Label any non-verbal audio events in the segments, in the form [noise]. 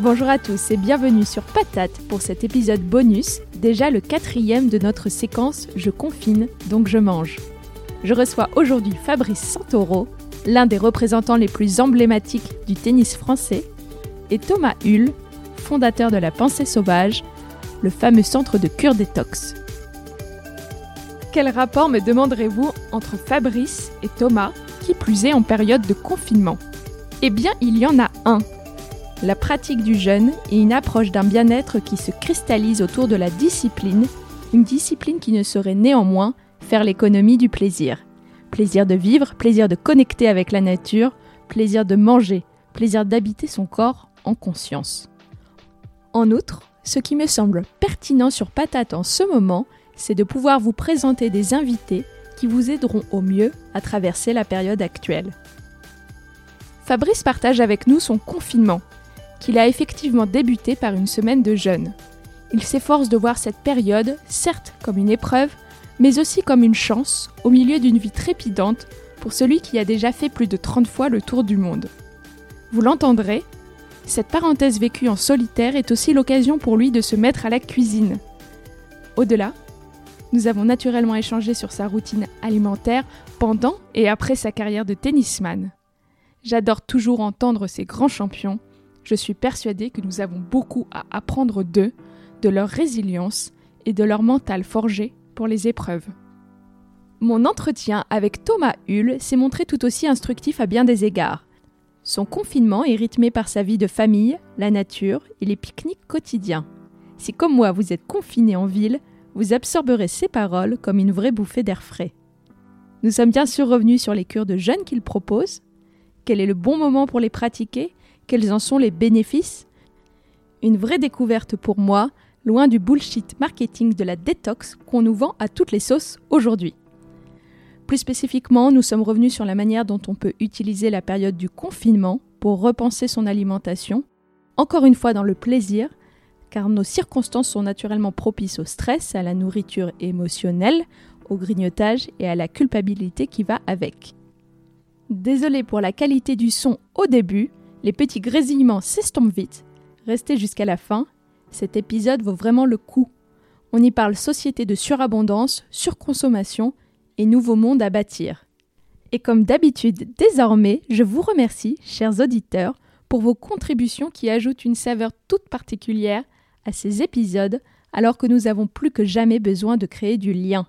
Bonjour à tous et bienvenue sur Patate pour cet épisode bonus, déjà le quatrième de notre séquence Je confine, donc je mange. Je reçois aujourd'hui Fabrice Santoro, l'un des représentants les plus emblématiques du tennis français, et Thomas Hull, fondateur de la Pensée Sauvage, le fameux centre de cure détox. Quel rapport me demanderez-vous entre Fabrice et Thomas, qui plus est en période de confinement? Eh bien, il y en a un la pratique du jeûne est une approche d'un bien-être qui se cristallise autour de la discipline, une discipline qui ne saurait néanmoins faire l'économie du plaisir. Plaisir de vivre, plaisir de connecter avec la nature, plaisir de manger, plaisir d'habiter son corps en conscience. En outre, ce qui me semble pertinent sur Patate en ce moment, c'est de pouvoir vous présenter des invités qui vous aideront au mieux à traverser la période actuelle. Fabrice partage avec nous son confinement, qu'il a effectivement débuté par une semaine de jeûne. Il s'efforce de voir cette période, certes comme une épreuve, mais aussi comme une chance au milieu d'une vie trépidante pour celui qui a déjà fait plus de 30 fois le tour du monde. Vous l'entendrez, cette parenthèse vécue en solitaire est aussi l'occasion pour lui de se mettre à la cuisine. Au-delà, nous avons naturellement échangé sur sa routine alimentaire pendant et après sa carrière de tennisman. J'adore toujours entendre ces grands champions je suis persuadée que nous avons beaucoup à apprendre d'eux, de leur résilience et de leur mental forgé pour les épreuves. Mon entretien avec Thomas Hull s'est montré tout aussi instructif à bien des égards. Son confinement est rythmé par sa vie de famille, la nature et les pique-niques quotidiens. Si comme moi vous êtes confiné en ville, vous absorberez ses paroles comme une vraie bouffée d'air frais. Nous sommes bien sûr revenus sur les cures de jeûne qu'il propose, quel est le bon moment pour les pratiquer? Quels en sont les bénéfices Une vraie découverte pour moi, loin du bullshit marketing de la détox qu'on nous vend à toutes les sauces aujourd'hui. Plus spécifiquement, nous sommes revenus sur la manière dont on peut utiliser la période du confinement pour repenser son alimentation, encore une fois dans le plaisir, car nos circonstances sont naturellement propices au stress, à la nourriture émotionnelle, au grignotage et à la culpabilité qui va avec. Désolé pour la qualité du son au début, les petits grésillements s'estompent vite. Restez jusqu'à la fin, cet épisode vaut vraiment le coup. On y parle société de surabondance, surconsommation et nouveau monde à bâtir. Et comme d'habitude, désormais, je vous remercie, chers auditeurs, pour vos contributions qui ajoutent une saveur toute particulière à ces épisodes alors que nous avons plus que jamais besoin de créer du lien.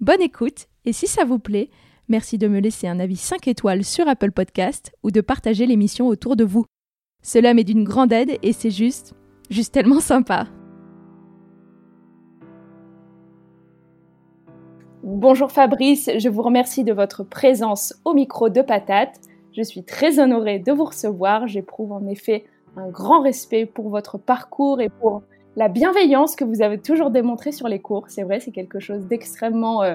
Bonne écoute et si ça vous plaît, Merci de me laisser un avis 5 étoiles sur Apple Podcast ou de partager l'émission autour de vous. Cela m'est d'une grande aide et c'est juste, juste tellement sympa. Bonjour Fabrice, je vous remercie de votre présence au micro de Patate. Je suis très honorée de vous recevoir. J'éprouve en effet un grand respect pour votre parcours et pour la bienveillance que vous avez toujours démontrée sur les cours. C'est vrai, c'est quelque chose d'extrêmement euh,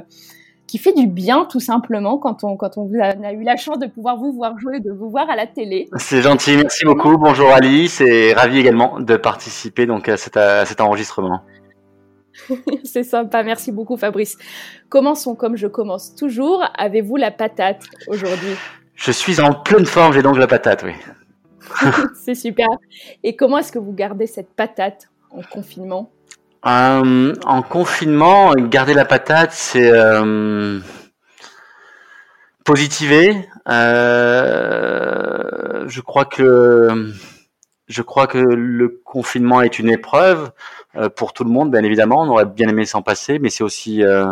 qui fait du bien tout simplement quand on, quand on a, eu la chance de pouvoir vous voir jouer, de vous voir à la télé. C'est gentil, merci beaucoup. Bonjour Alice et ravi également de participer donc à cet, à cet enregistrement. [laughs] C'est sympa, merci beaucoup Fabrice. Commençons comme je commence toujours. Avez-vous la patate aujourd'hui? Je suis en pleine forme, j'ai donc la patate, oui. [laughs] C'est super. Et comment est-ce que vous gardez cette patate en confinement? Euh, en confinement, garder la patate, c'est euh, positiver. Euh, je crois que je crois que le confinement est une épreuve euh, pour tout le monde, bien évidemment. On aurait bien aimé s'en passer, mais c'est aussi, euh,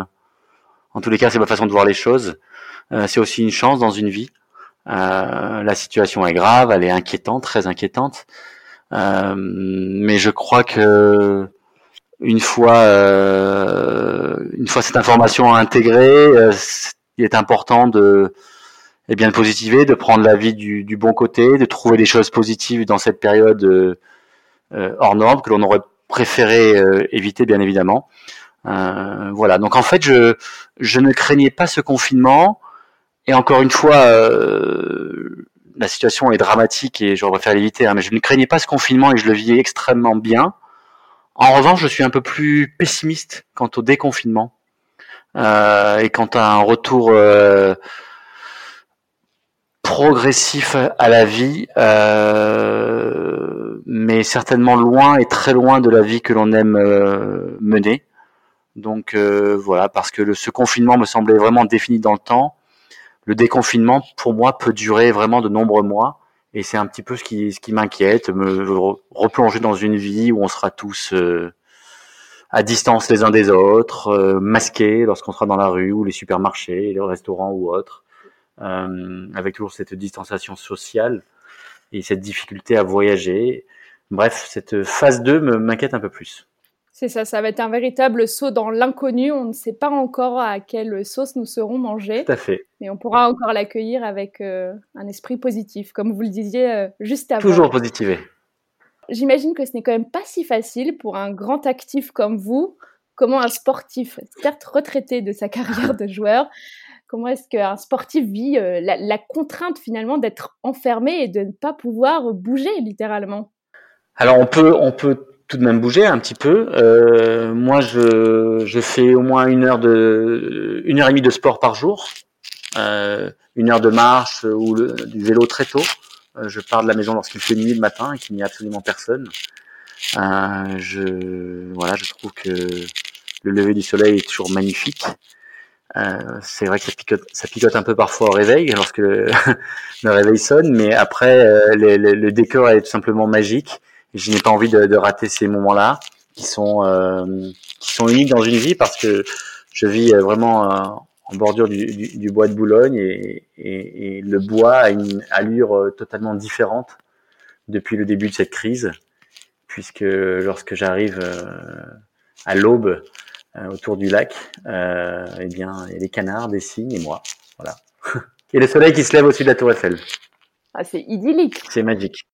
en tous les cas, c'est ma façon de voir les choses. C'est aussi une chance dans une vie. la situation est grave, elle est inquiétante, très inquiétante. mais je crois que une fois, une fois cette information intégrée, il est important de et bien de positiver, de prendre la vie du, du, bon côté, de trouver des choses positives dans cette période euh, euh hors norme que l'on aurait préféré euh, éviter bien évidemment. Euh, voilà. Donc en fait, je je ne craignais pas ce confinement et encore une fois, euh, la situation est dramatique et j'aurais préféré l'éviter, hein, mais je ne craignais pas ce confinement et je le vis extrêmement bien. En revanche, je suis un peu plus pessimiste quant au déconfinement et quant à un retour progressif à la vie, euh, mais certainement loin et très loin de la vie que l'on aime euh, mener. Donc euh, voilà, parce que ce confinement me semblait vraiment défini dans le temps. Le déconfinement, pour moi, peut durer vraiment de nombreux mois, et c'est un petit peu ce qui, m'inquiète, me replonger dans une vie où on sera tous à distance les uns des autres, masqués lorsqu'on sera dans la rue ou les supermarchés, les restaurants ou autres. Euh, avec toujours cette distanciation sociale et cette difficulté à voyager. Bref, cette phase 2 m'inquiète un peu plus. C'est ça, ça va être un véritable saut dans l'inconnu. On ne sait pas encore à quelle sauce nous serons mangés. Tout à fait. Mais on pourra encore l'accueillir avec euh, un esprit positif, comme vous le disiez euh, juste avant. Toujours positiver. J'imagine que ce n'est quand même pas si facile pour un grand actif comme vous, comment un sportif, certes retraité de sa carrière de joueur, Comment est-ce qu'un sportif vit euh, la, contrainte finalement d'être enfermé et de ne pas pouvoir bouger littéralement? Alors on peut, on peut tout de même bouger un petit peu. Euh, moi, je, je, fais au moins une heure de, une heure et demie de sport par jour, euh, une heure de marche ou du vélo très tôt. je pars de la maison lorsqu'il fait nuit le matin et qu'il n'y a absolument personne. je, voilà, je trouve que le lever du soleil est toujours magnifique. Euh, c'est vrai que ça picote, ça picote un peu parfois au réveil [laughs] lorsque le, réveil sonne, mais après euh, le, décor est tout simplement magique. Je n'ai pas envie de, de, rater ces moments-là qui sont euh, qui sont uniques dans une vie parce que je vis euh, vraiment en bordure du, du, du, bois de Boulogne et, et, et, le bois a une allure totalement différente depuis le début de cette crise, puisque lorsque j'arrive à l'aube euh, autour du lac, euh, eh bien, il y a des canards, des cygnes et moi. Voilà. [laughs] et le soleil qui se lève au-dessus de la tour Eiffel. Ah, c'est idyllique. C'est magique.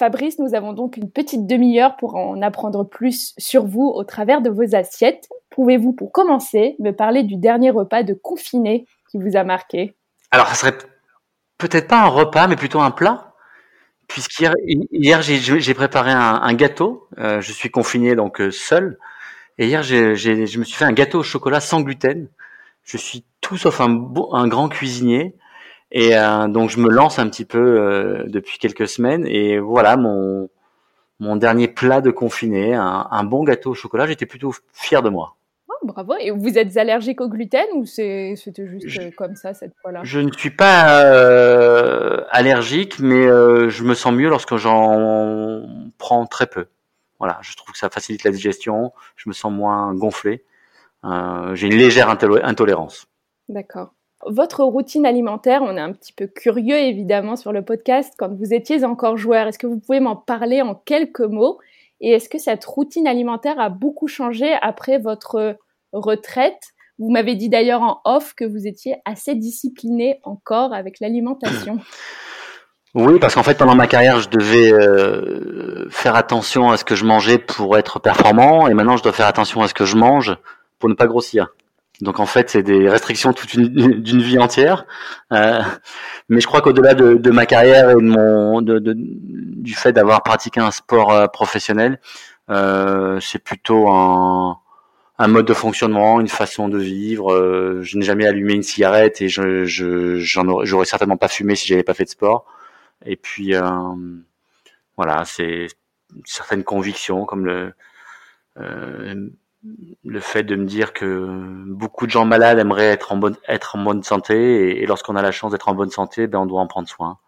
Fabrice, nous avons donc une petite demi-heure pour en apprendre plus sur vous au travers de vos assiettes. Pouvez-vous, pour commencer, me parler du dernier repas de confiné qui vous a marqué? Alors, ça serait peut-être pas un repas, mais plutôt un plat. Puisqu'hier, hier, j'ai préparé un, gâteau. Euh, je suis confiné donc seul. Et hier, je me suis fait un gâteau au chocolat sans gluten. Je suis tout sauf un grand cuisinier. Et euh, donc, je me lance un petit peu euh, depuis quelques semaines. Et voilà mon, mon dernier plat de confiné, un, bon gâteau au chocolat. J'étais plutôt fier de moi. Oh, bravo. Et vous êtes allergique au gluten ou c'était juste euh, comme ça cette fois-là? Je ne suis pas allergique, mais je me sens mieux lorsque j'en prends très peu. Voilà, je trouve que ça facilite la digestion, je me sens moins gonflé. Euh, j'ai une légère intolérance. D'accord. Votre routine alimentaire, on est un petit peu curieux évidemment sur le podcast quand vous étiez encore joueur. Est-ce que vous pouvez m'en parler en quelques mots? Et est-ce que cette routine alimentaire a beaucoup changé après votre retraite? Vous m'avez dit d'ailleurs en off que vous étiez assez discipliné encore avec l'alimentation. [clears throat] Oui, parce qu'en fait, pendant ma carrière, je devais euh, faire attention à ce que je mangeais pour être performant, et maintenant, je dois faire attention à ce que je mange pour ne pas grossir. Donc, en fait, c'est des restrictions toute d'une vie entière. Euh, mais je crois qu'au-delà de, de, ma carrière et de mon, de, de, du fait d'avoir pratiqué un sport euh, professionnel, euh, c'est plutôt un, un mode de fonctionnement, une façon de vivre. Euh, je n'ai jamais allumé une cigarette et je, je, j'aurais certainement pas fumé si j'avais pas fait de sport. Et puis euh, voilà, c'est certaines convictions comme le euh, le fait de me dire que beaucoup de gens malades aimeraient être en bonne être en bonne santé et, lorsqu'on a la chance d'être en bonne santé, ben on doit en prendre soin.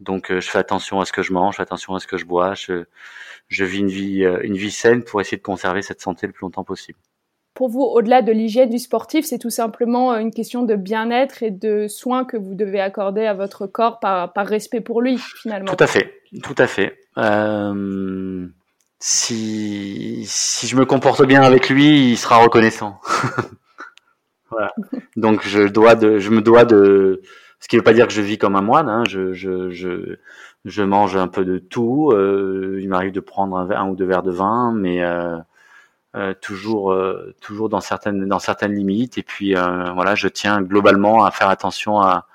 Donc je fais attention à ce que je mange, je fais attention à ce que je bois, je, je vis une vie, une vie saine pour essayer de conserver cette santé le plus longtemps possible pour vous, au-delà de l'hygiène du sportif, c'est tout simplement euh, une question de bien-être et de soins que vous devez accorder à votre corps par, respect pour lui, finalement. Tout à fait, tout à fait. Euh, si, si je me comporte bien avec lui, il sera reconnaissant. [laughs] voilà. [laughs] Donc je dois de, je me dois de, ce qui ne veut pas dire que je vis comme un moine. Hein. Je, je, je, je mange un peu de tout. Euh, il m'arrive de prendre un, un, ou deux verres de vin, mais euh, euh, toujours euh, toujours dans certaines dans certaines limites et puis euh, voilà je tiens globalement à faire attention à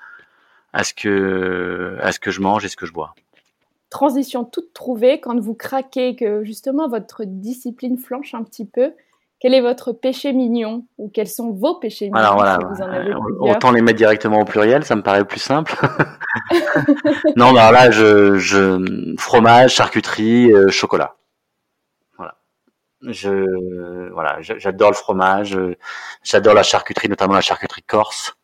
à ce que à ce que je mange et ce que je bois transition toute trouvée quand vous craquez que justement votre discipline flanche un petit peu quel est votre péché mignon ou quels sont vos péchés mignons Alors voilà, vous en avez autant les mettre directement au pluriel, ça me paraît plus simple. [laughs] [laughs] non, alors là, je, je fromage, charcuterie, chocolat. Je voilà, j'adore le fromage, j'adore la charcuterie, notamment la charcuterie corse,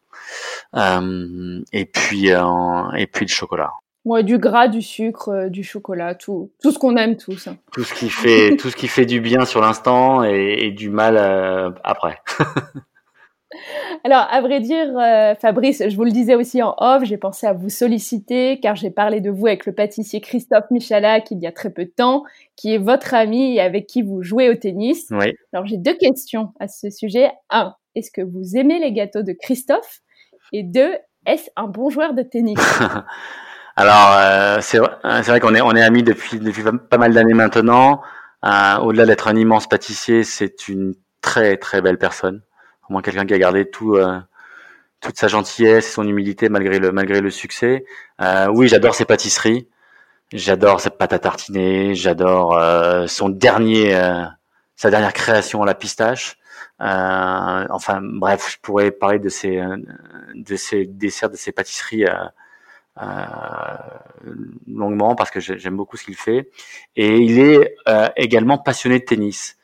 euh, et puis euh, et puis le chocolat. Du gras, du sucre, euh, du chocolat, tout, tout ce qu'on aime tous. Hein. Tout ce qui fait, [laughs] tout ce qui fait du bien sur l'instant et, et, du mal euh, après. [laughs] Alors, à vrai dire, euh, Fabrice, je vous le disais aussi en off, j'ai pensé à vous solliciter car j'ai parlé de vous avec le pâtissier Christophe Michalak il y a très peu de temps, qui est votre ami et avec qui vous jouez au tennis. Oui. Alors, j'ai deux questions à ce sujet. Un, est-ce que vous aimez les gâteaux de Christophe? Et deux, est-ce un bon joueur de tennis? [laughs] Alors, euh, c'est vrai, qu'on est, on est amis depuis, depuis pas mal d'années maintenant. Euh, au-delà d'être un immense pâtissier, c'est une très très belle personne au moins quelqu'un qui a gardé tout euh, toute sa gentillesse son humilité malgré le malgré le succès. Euh, oui, j'adore ses pâtisseries, j'adore ses pâtes à tartiner, j'adore euh, son dernier sa dernière création à la pistache. enfin bref, je pourrais parler de ses de ses desserts, de ses pâtisseries. Longuement parce que j'aime beaucoup ce qu'il fait et il est également passionné de tennis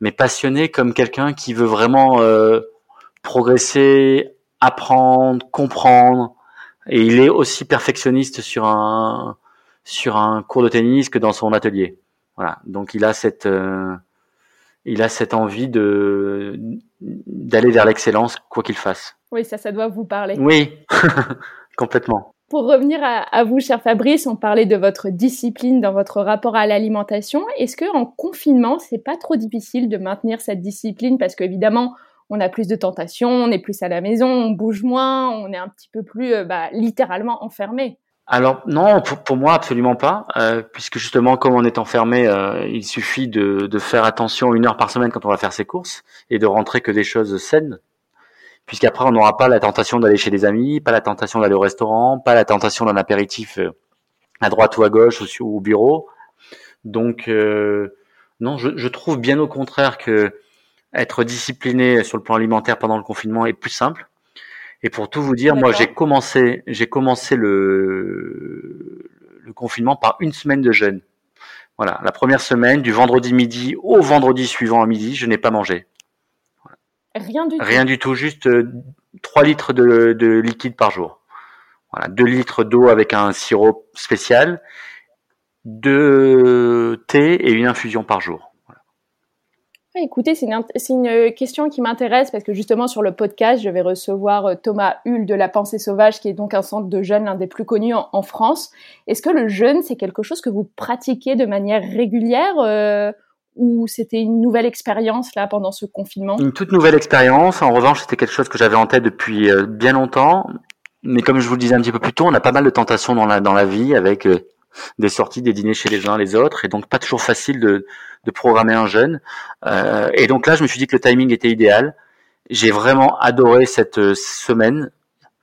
mais passionné comme quelqu'un qui veut vraiment euh, progresser, apprendre, comprendre. Et il est aussi perfectionniste sur un sur un cours de tennis que dans son atelier. Voilà. Donc il a cette euh, il a cette envie de d'aller vers l'excellence quoi qu'il fasse. Oui, ça, ça doit vous parler. Oui, [laughs] complètement. Pour revenir à, vous, cher Fabrice, on parlait de votre discipline dans votre rapport à l'alimentation. Est-ce que en confinement, c'est pas trop difficile de maintenir cette discipline? Parce qu'évidemment, on a plus de tentations, on est plus à la maison, on bouge moins, on est un petit peu plus euh, bah, littéralement enfermé. Alors non, pour, moi absolument pas, euh, puisque justement comme on est enfermé, euh, il suffit de, de, faire attention une heure par semaine quand on va faire ses courses et de rentrer que des choses saines puisqu'après on n'aura pas la tentation d'aller chez des amis, pas la tentation d'aller au restaurant, pas la tentation d'un apéritif euh, à droite ou à gauche ou au bureau. Donc euh, non, je, trouve bien au contraire que être discipliné sur le plan alimentaire pendant le confinement est plus simple. Et pour tout vous dire, moi j'ai commencé, j'ai commencé le, le confinement par une semaine de jeûne. Voilà, la première semaine, du vendredi midi au vendredi suivant à midi, je n'ai pas mangé. Rien du tout. Rien du tout, juste 3 euh, litres de, liquide par jour. Voilà, 2 litres d'eau avec un sirop spécial, 2 thé et une infusion par jour. Écoutez, c'est une, euh, question qui m'intéresse parce que justement sur le podcast, je vais recevoir euh, Thomas Hull de La Pensée Sauvage, qui est donc un centre de jeûne, l'un des plus connus en, France. Est-ce que le jeûne, c'est quelque chose que vous pratiquez de manière régulière ou c'était une nouvelle expérience là pendant ce confinement? Une toute nouvelle expérience. En revanche, c'était quelque chose que j'avais en tête depuis euh, bien longtemps. Mais comme je vous le disais un petit peu plus tôt, on a pas mal de tentations dans la dans la vie avec euh, des sorties, des dîners chez les uns les autres, et donc pas toujours facile de, de programmer un jeûne. Euh, et donc là, je me suis dit que le timing était idéal. J'ai vraiment adoré cette euh, semaine,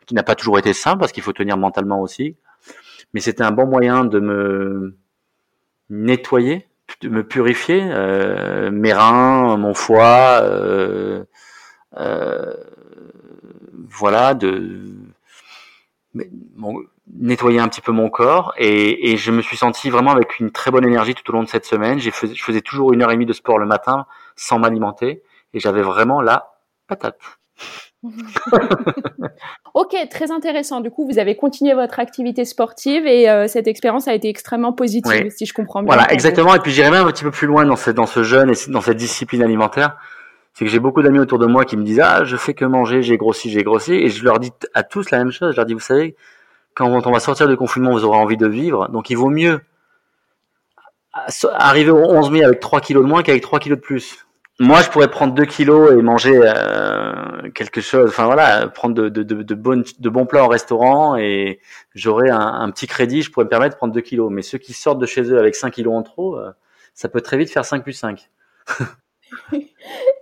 qui n'a pas toujours été simple parce qu'il faut tenir mentalement aussi. Mais c'était un bon moyen de me nettoyer, me purifier, euh, mes reins, mon foie, euh, euh, voilà, de nettoyer un petit peu mon corps et, et, je me suis senti vraiment avec une très bonne énergie tout au long de cette semaine. J'ai je faisais toujours une heure et demie de sport le matin sans m'alimenter et j'avais vraiment la patate. [laughs] ok, très intéressant. Du coup, vous avez continué votre activité sportive et euh, cette expérience a été extrêmement positive, si je comprends bien. Voilà, exactement. Et puis j'irai même un petit peu plus loin dans ce, dans ce jeûne et dans cette discipline alimentaire. C'est que j'ai beaucoup d'amis autour de moi qui me disent ah je fais que manger, j'ai grossi, j'ai grossi, et je leur dis à tous la même chose. Je leur dis vous savez quand on va sortir du confinement, vous aurez envie de vivre, donc il vaut mieux arriver au 11 mai avec 3 kilos de moins qu'avec 3 kilos de plus moi, je pourrais prendre 2 kilos et manger euh, quelque chose. Enfin voilà, prendre de, de, de, de, de bons plats au restaurant et j'aurais un, un, petit crédit. Je pourrais me permettre de prendre 2 kilos. Mais ceux qui sortent de chez eux avec 5 kilos en trop, euh, ça peut très vite faire 5 plus 5. [laughs]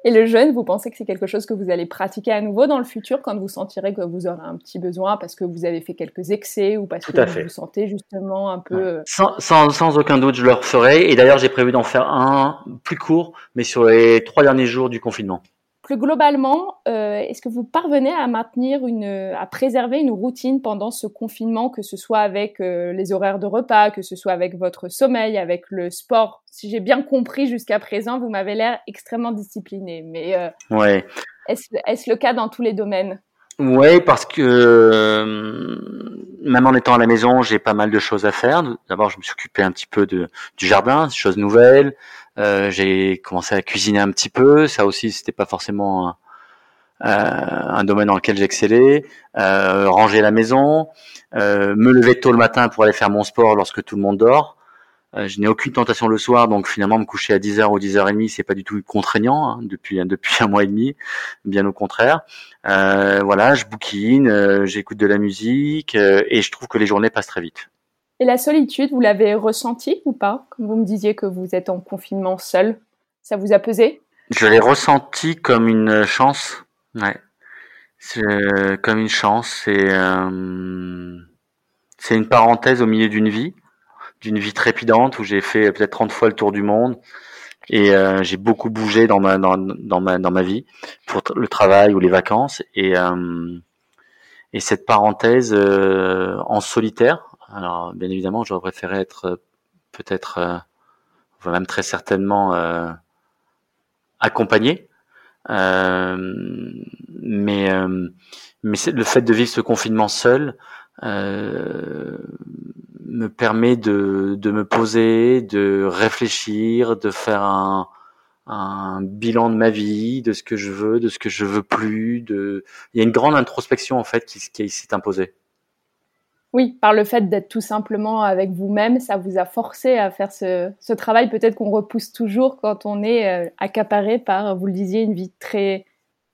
Et le jeûne, vous pensez que c'est quelque chose que vous allez pratiquer à nouveau dans le futur quand vous sentirez que vous aurez un petit besoin parce que vous avez fait quelques excès ou parce que vous vous sentez justement un peu... Euh, sans, sans, sans, aucun doute, je le referai. Et d'ailleurs, j'ai prévu d'en faire un plus court, mais sur les trois derniers jours du confinement plus globalement, euh, est-ce que vous parvenez à maintenir une, à préserver une routine pendant ce confinement, que ce soit avec euh, les horaires de repas, que ce soit avec votre sommeil, avec le sport? Si j'ai bien compris jusqu'à présent, vous m'avez l'air extrêmement discipliné. Mais euh, ouais. est-ce le cas dans tous les domaines? Oui, parce que même en étant à la maison, j'ai pas mal de choses à faire. D'abord, je me suis occupé un petit peu de, du jardin, choses nouvelles. Euh, j'ai commencé à cuisiner un petit peu. Ça aussi, c'était pas forcément un, euh, domaine dans lequel j'excellais. Euh, ranger la maison, euh, me lever tôt le matin pour aller faire mon sport lorsque tout le monde dort. Euh, je n'ai aucune tentation le soir, donc finalement me coucher à 10h ou 10h30, c'est pas du tout contraignant hein, depuis depuis un mois et demi, bien au contraire. Euh, voilà, je bouquine, j'écoute de la musique et je trouve que les journées passent très vite. Et la solitude, vous l'avez ressentie ou pas? Comme vous me disiez que vous êtes en confinement seul, ça vous a pesé? Je l'ai ressenti comme une chance, ouais. C'est comme une chance, c'est euh, c'est une parenthèse au milieu d'une vie, d'une vie trépidante où j'ai fait peut-être 30 fois le tour du monde et euh, j'ai beaucoup bougé dans ma dans, dans ma dans ma vie pour le travail ou les vacances et euh, et cette parenthèse euh, en solitaire alors, bien évidemment, j'aurais préféré être peut-être, même très certainement, accompagné. Mais mais le fait de vivre ce confinement seul me permet de, de me poser, de réfléchir, de faire un, un bilan de ma vie, de ce que je veux, de ce que je veux plus. De... Il y a une grande introspection en fait qui, qui s'est imposée. Oui, par le fait d'être tout simplement avec vous-même, ça vous a forcé à faire ce, travail peut-être qu'on repousse toujours quand on est euh, accaparé par, vous le disiez, une vie très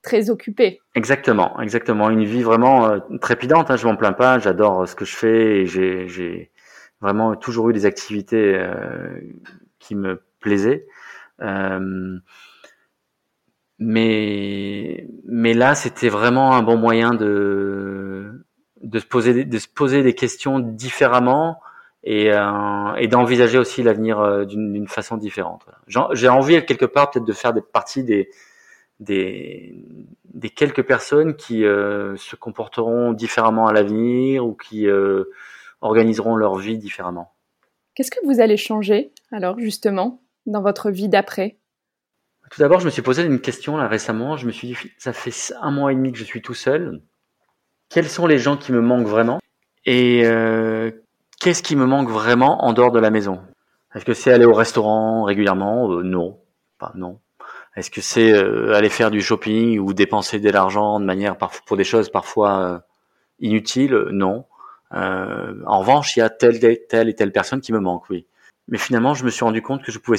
très occupée. Exactement, exactement, une vie vraiment euh, trépidante. Hein, je m'en plains pas, j'adore ce que je fais et j'ai vraiment toujours eu des activités euh, qui me plaisaient. mais mais là, c'était vraiment un bon moyen de de se poser de se poser des questions différemment et, euh, et d'envisager aussi l'avenir euh, d'une façon différente. J'ai envie quelque part peut-être de faire des parties des des, des quelques personnes qui euh, se comporteront différemment à l'avenir ou qui euh, organiseront leur vie différemment. Qu'est-ce que vous allez changer alors justement dans votre vie d'après? Tout d'abord, je me suis posé une question là récemment. Je me suis dit, ça fait un mois et demi que je suis tout seul quels sont les gens qui me manquent vraiment? Et euh, qu'est-ce qui me manque vraiment en dehors de la maison? Est-ce que c'est aller au restaurant régulièrement? Non, pas non. Est-ce que c'est euh, aller faire du shopping ou dépenser de l'argent de manière pour des choses parfois inutiles? Non. en revanche, il y a telle, telle et telle personne qui me manque, oui. Mais finalement, je me suis rendu compte que je pouvais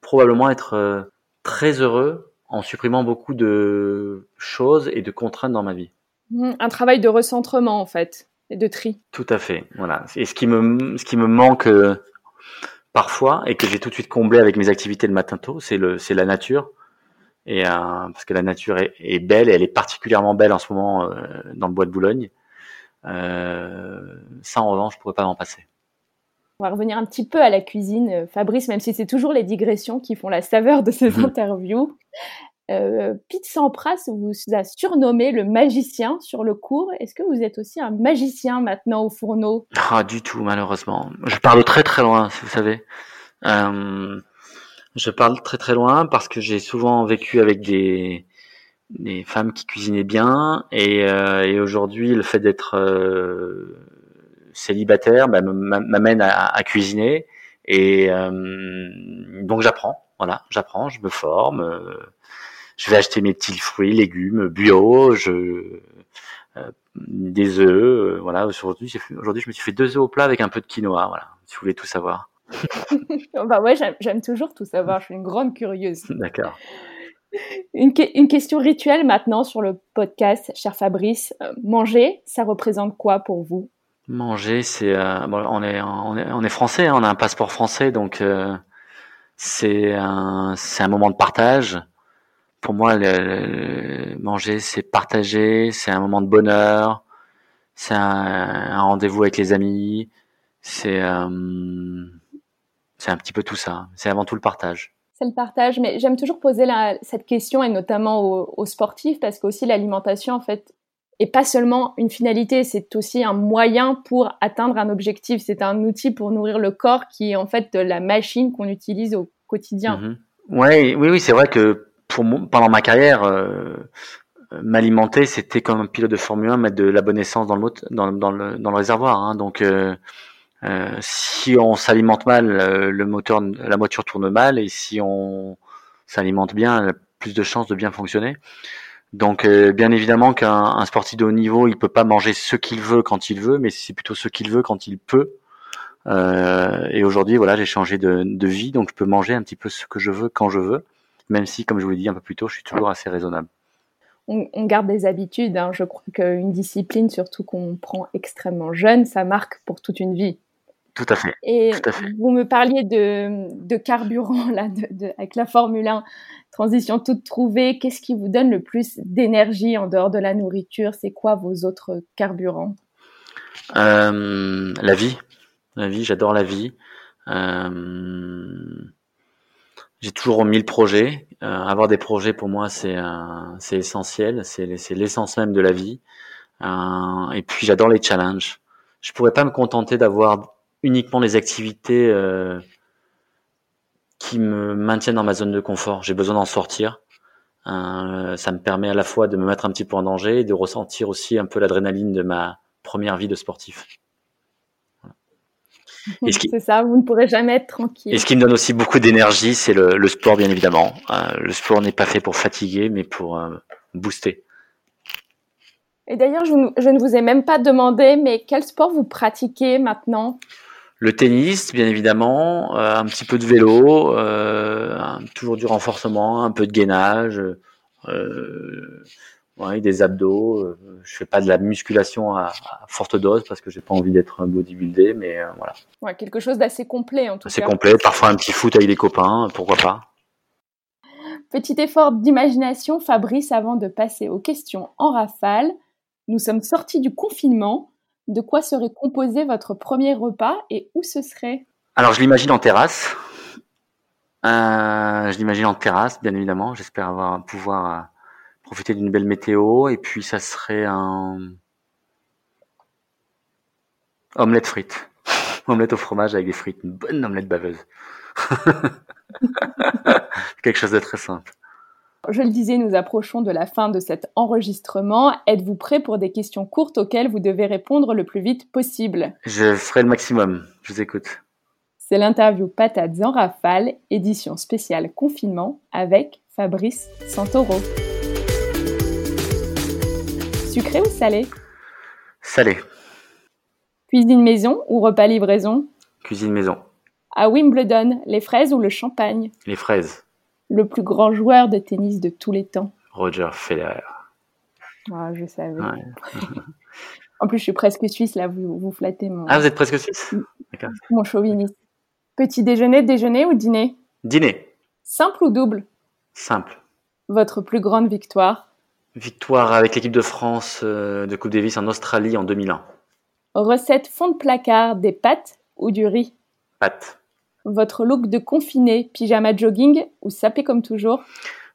probablement être très heureux en supprimant beaucoup de choses et de contraintes dans ma vie. Mmh, un travail de recentrement en fait et de tri. Tout à fait, voilà. Et ce qui me, ce qui me manque euh, parfois et que j'ai tout de suite comblé avec mes activités le matin tôt, c'est la nature. Et euh, parce que la nature est, belle et elle est particulièrement belle en ce moment euh, dans le bois de Boulogne. ça en revanche, je pourrais pas m'en passer. On va revenir un petit peu à la cuisine, Fabrice, même si c'est toujours les digressions qui font la saveur de ces mmh. [laughs] interviews. Euh, Pete Sampras vous a surnommé le magicien sur le cours. Est-ce que vous êtes aussi un magicien maintenant au fourneau? Ah, du tout, malheureusement. Je parle très très loin, vous savez. Euh, je parle très très loin parce que j'ai souvent vécu avec des des femmes qui cuisinaient bien. Et, et aujourd'hui, le fait d'être célibataire bah, m'amène à, à, cuisiner. Et donc j'apprends, voilà, j'apprends, je me forme. je vais acheter mes petits fruits, légumes bio. Je des œufs, voilà. Aujourd'hui, aujourd'hui, je me suis fait deux œufs au plat avec un peu de quinoa, voilà. Si vous voulez tout savoir. Bah ouais, j'aime toujours tout savoir. Je suis une grande curieuse. D'accord. Une, une, question rituelle maintenant sur le podcast, cher Fabrice. Euh, manger, ça représente quoi pour vous? Manger, c'est euh, bon, on est on est on est français, hein, on a un passeport français, donc euh, c'est un un moment de partage. Pour moi, le, manger, c'est partager, c'est un moment de bonheur, c'est un, un rendez-vous avec les amis, c'est c'est un petit peu tout ça. C'est avant tout le partage. C'est le partage, mais j'aime toujours poser la, cette question, et notamment aux, sportifs, parce qu'aussi l'alimentation, en fait, est pas seulement une finalité, c'est aussi un moyen pour atteindre un objectif. C'est un outil pour nourrir le corps qui est en fait la machine qu'on utilise au quotidien. Mhm. Ouais, oui, oui, c'est vrai que pour pendant ma carrière, euh, m'alimenter, c'était comme un pilote de Formule 1, mettre de la bonne essence dans le, dans, dans le, dans le réservoir. Hein. Donc, euh, euh, si on s'alimente mal, euh, la voiture tourne mal, et si on s'alimente bien, elle a plus de chances de bien fonctionner. Donc, euh, bien évidemment qu'un sportif de haut niveau, il peut pas manger ce qu'il veut quand il veut, mais c'est plutôt ce qu'il veut quand il peut. et aujourd'hui, voilà, j'ai changé de, vie, donc je peux manger un petit peu ce que je veux quand je veux, même si, comme je vous l'ai dit un peu plus tôt, je suis toujours assez raisonnable. On, on garde des habitudes. Hein. Je crois qu'une discipline, surtout qu'on prend extrêmement jeune, ça marque pour toute une vie. Tout à fait. Et vous me parliez de, de carburant là, de, avec la Formule 1, transition toute trouvée. Qu'est-ce qui vous donne le plus d'énergie en dehors de la nourriture? C'est quoi vos autres carburants? Euh, La vie. La vie, j'adore la vie. Euh, j'ai toujours mille projets. Euh, avoir des projets pour moi, c'est c'est essentiel. C'est l'essence même de la vie. et puis j'adore les challenges. Je pourrais pas me contenter d'avoir uniquement les activités euh, qui me maintiennent dans ma zone de confort. J'ai besoin d'en sortir. Euh, ça me permet à la fois de me mettre un petit peu en danger et de ressentir aussi un peu l'adrénaline de ma première vie de sportif. C'est ça, vous ne pourrez jamais être tranquille. Et ce qui me donne aussi beaucoup d'énergie, c'est le, sport, bien évidemment. Euh, le sport n'est pas fait pour fatiguer, mais pour booster. Et d'ailleurs, je, je, ne vous ai même pas demandé, mais quel sport vous pratiquez maintenant? Le tennis, bien évidemment, euh, un petit peu de vélo, euh, toujours du renforcement, un peu de gainage, euh, des abdos. je fais pas de la musculation à, forte dose parce que j'ai pas envie d'être un bodybuildé, mais voilà. Ouais, quelque chose d'assez complet en tout cas. Assez complet, parfois un petit foot avec des copains, pourquoi pas. Petit effort d'imagination, Fabrice, avant de passer aux questions en rafale. Nous sommes sortis du confinement. De quoi serait composé votre premier repas et où ce serait? Alors, je l'imagine en terrasse. Euh, je l'imagine en terrasse, bien évidemment. J'espère avoir pouvoir euh, profiter d'une belle météo. Et puis, ça serait un omelette frites. [laughs] omelette au fromage avec des frites. Une bonne omelette baveuse. [laughs] Quelque chose de très simple. Je le disais, nous approchons de la fin de cet enregistrement. Êtes-vous prêt pour des questions courtes auxquelles vous devez répondre le plus vite possible? Je ferai le maximum. Je vous écoute. C'est l'interview Patates en rafale, édition spéciale confinement avec Fabrice Santoro. Sucré ou salé? Salé. Cuisine maison ou repas livraison? Cuisine maison. À Wimbledon, les fraises ou le champagne? Les fraises le plus grand joueur de tennis de tous les temps Roger Federer. Ah, je savais. [laughs] en plus, je suis presque suisse, là, vous, vous flattez mon... Ah, vous êtes presque suisse? Mon chauviniste. Petit déjeuner, déjeuner ou dîner? Dîner. Simple ou double? Simple. Votre plus grande victoire? Victoire avec l'équipe de France euh, de Coupe Davis en Australie en 2001. Recette fond de placard, des pâtes ou du riz? Pâtes. Votre look de confiné, pyjama jogging ou sapé comme toujours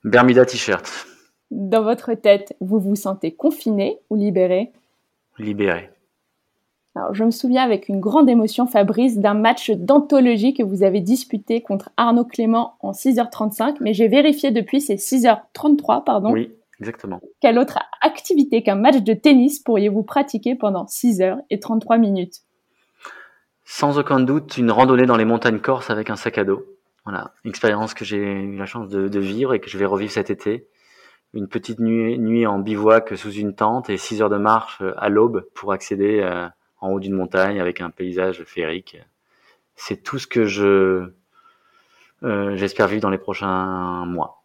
Bermuda t-shirt. Dans votre tête, vous vous sentez confiné ou libéré? Libéré. Alors, je me souviens avec une grande émotion, Fabrice, d'un match d'anthologie que vous avez disputé contre Arnaud Clément en 6h35, mais j'ai vérifié depuis, c'est 6h33, pardon. Oui, Exactement. Quelle autre activité qu'un match de tennis pourriez-vous pratiquer pendant 6 heures et 33 minutes? Sans aucun doute, une randonnée dans les montagnes corses avec un sac à dos. Voilà, une expérience que j'ai eu la chance de, vivre et que je vais revivre cet été. Une petite nuit, nuit en bivouac sous une tente et 6 heures de marche à l'aube pour accéder euh, en haut d'une montagne avec un paysage féerique. C'est tout ce que je euh, j'espère vivre dans les prochains mois.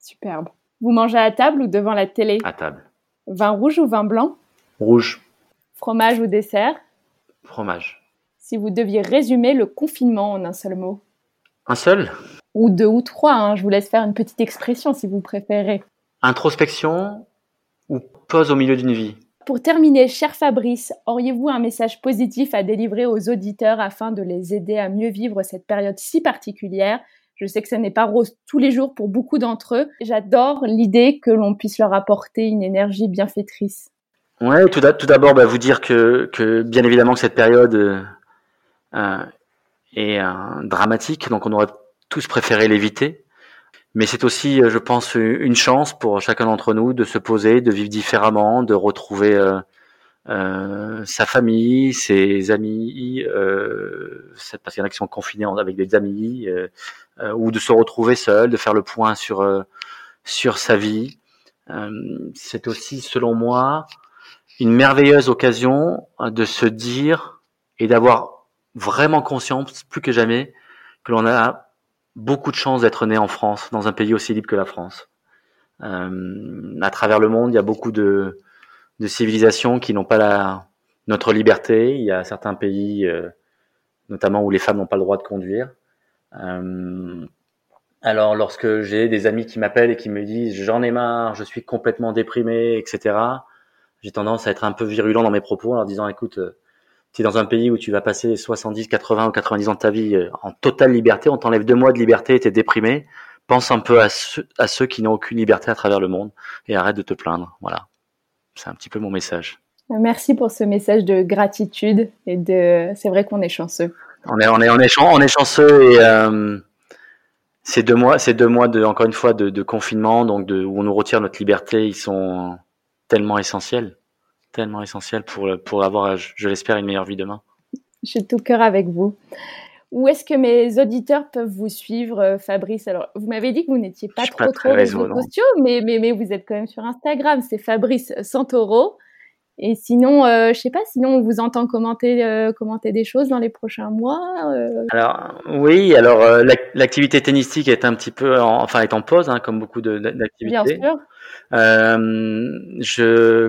Superbe. Vous mangez à table ou devant la télé? À table. Vin rouge ou vin blanc? Rouge. Fromage ou dessert? Fromage. Si vous deviez résumer le confinement en un seul mot Un seul? Ou deux ou trois, hein. je vous laisse faire une petite expression si vous préférez. Introspection ou pause au milieu d'une vie? Pour terminer, cher Fabrice, auriez-vous un message positif à délivrer aux auditeurs afin de les aider à mieux vivre cette période si particulière? Je sais que ce n'est pas rose tous les jours pour beaucoup d'entre eux. J'adore l'idée que l'on puisse leur apporter une énergie bienfaitrice. Ouais, tout d'abord, bah, vous dire que, que, bien évidemment que cette période euh, est euh, dramatique, donc on aurait tous préféré l'éviter. Mais c'est aussi, euh, je pense, une chance pour chacun d'entre nous de se poser, de vivre différemment, de retrouver euh, sa famille, ses amis, euh, parce qu'il y en a qui sont confinés avec des amis, ou de se retrouver seul, de faire le point sur sur sa vie. c'est aussi, selon moi, une merveilleuse occasion de se dire et d'avoir vraiment conscience, plus que jamais, que l'on a beaucoup de chance d'être né en France, dans un pays aussi libre que la France. Euh, à travers le monde, il y a beaucoup de, de civilisations qui n'ont pas la, notre liberté. Il y a certains pays, euh, notamment où les femmes n'ont pas le droit de conduire. Euh, alors, lorsque j'ai des amis qui m'appellent et qui me disent j'en ai marre, je suis complètement déprimé, etc., j'ai tendance à être un peu virulent dans mes propos en leur disant écoute, tu dans un pays où tu vas passer 70, 80 ou 90 ans de ta vie euh, en totale liberté, on t'enlève deux mois de liberté et t'es déprimé, pense un peu à ceux, à ceux qui n'ont aucune liberté à travers le monde et arrête de te plaindre. Voilà. C'est un petit peu mon message. Merci pour ce message de gratitude et de. C'est vrai qu'on est chanceux. On est, on est, on est, on est chanceux et euh, ces deux mois, ces deux mois de, encore une fois, de, de confinement, donc de, où on nous retire notre liberté, ils sont tellement essentiels tellement essentiel pour, pour avoir, je l'espère, une meilleure vie demain. Je suis tout cœur avec vous. Où est-ce que mes auditeurs peuvent vous suivre, euh, Fabrice? Alors, vous m'avez dit que vous n'étiez pas trop trop réseaux sociaux, mais, mais, mais vous êtes quand même sur Instagram. C'est Fabrice Santoro. Et sinon, euh, je sais pas, sinon on vous entend commenter, euh, commenter des choses dans les prochains mois. Euh. Alors oui, alors l'activité tennistique est un petit peu, en, enfin est en pause, hein, comme beaucoup d'activités. Bien sûr. je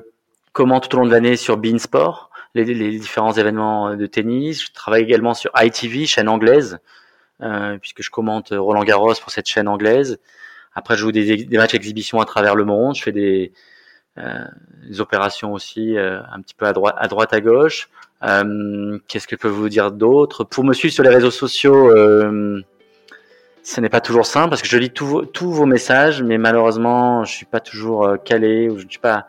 comment tout au long de l'année sur Beansport, les, les différents événements de tennis. Je travaille également sur ITV, chaîne anglaise, euh, puisque je commente Roland Garros pour cette chaîne anglaise. Après, je joue des, des matchs exhibitions à travers le monde. Je fais des, euh, des opérations aussi euh, un petit peu à droite, à droite, à gauche. Euh, Qu'est-ce que je peux vous dire d'autre? Pour me suivre sur les réseaux sociaux, euh, ce n'est pas toujours simple parce que je lis tous vos messages, mais malheureusement, je suis pas toujours euh, calé ou je ne suis pas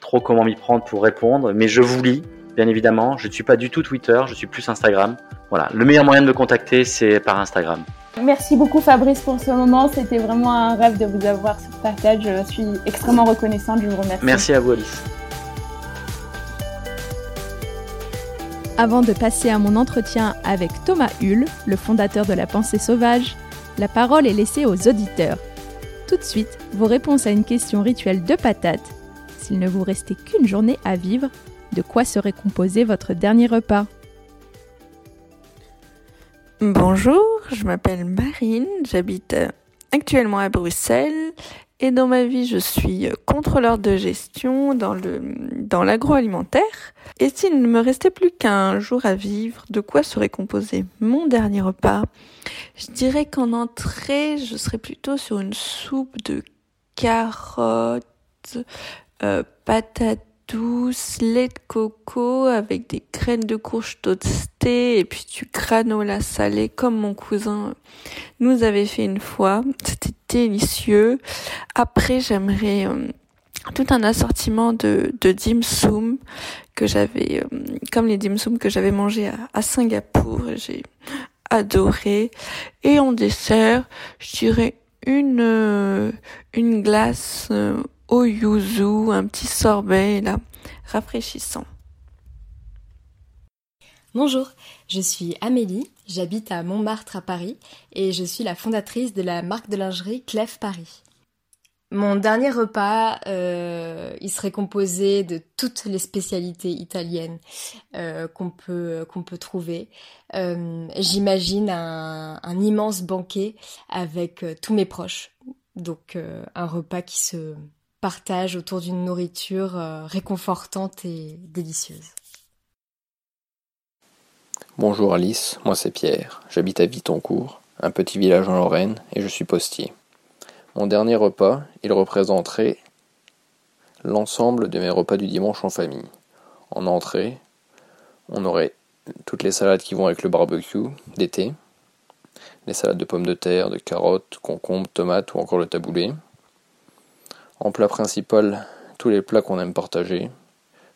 trop comment m'y prendre pour répondre, mais je vous lis, bien évidemment. Je ne suis pas du tout Twitter, je suis plus Instagram. Voilà, le meilleur moyen de me contacter, c'est par Instagram. Merci beaucoup Fabrice pour ce moment. C'était vraiment un rêve de vous avoir sur partage. Je suis extrêmement reconnaissante. Je vous remercie. Merci à vous Alice. Avant de passer à mon entretien avec Thomas Hull, le fondateur de la pensée sauvage, la parole est laissée aux auditeurs. Tout de suite, vos réponses à une question rituelle de patate s'il ne vous restait qu'une journée à vivre, de quoi serait composé votre dernier repas Bonjour, je m'appelle Marine, j'habite euh, actuellement à Bruxelles et dans ma vie je suis euh, contrôleur de gestion dans dans l'agroalimentaire. Et s'il ne me restait plus qu'un jour à vivre, de quoi serait composé mon dernier repas? Je dirais qu'en entrée, je serais plutôt sur une soupe de carottes, euh, patates douces, lait de coco avec des graines de courge toastées et puis du granola salé comme mon cousin nous avait fait une fois. C'était délicieux. Après, j'aimerais euh, tout un assortiment de, de dim sum que j'avais, euh, comme les dim sum que j'avais mangé à, à Singapour. J'ai adoré. Et en dessert, je dirais une, une glace au yuzu, un petit sorbet là, rafraîchissant. Bonjour, je suis Amélie, j'habite à Montmartre à Paris et je suis la fondatrice de la marque de lingerie Clef Paris. Mon dernier repas, euh, il serait composé de toutes les spécialités italiennes euh, qu'on peut qu'on peut trouver. Euh, j'imagine un, un, immense banquet avec tous mes proches, donc un repas qui se partage autour d'une nourriture réconfortante et délicieuse. Bonjour Alice, moi c'est Pierre. J'habite à Vitoncourt, un petit village en Lorraine, et je suis postier. Mon dernier repas, il représenterait l'ensemble de mes repas du dimanche en famille. En entrée, on aurait toutes les salades qui vont avec le barbecue d'été, les salades de pommes de terre, de carottes, concombres, tomates ou encore le taboulé. En plat principal, tous les plats qu'on aime partager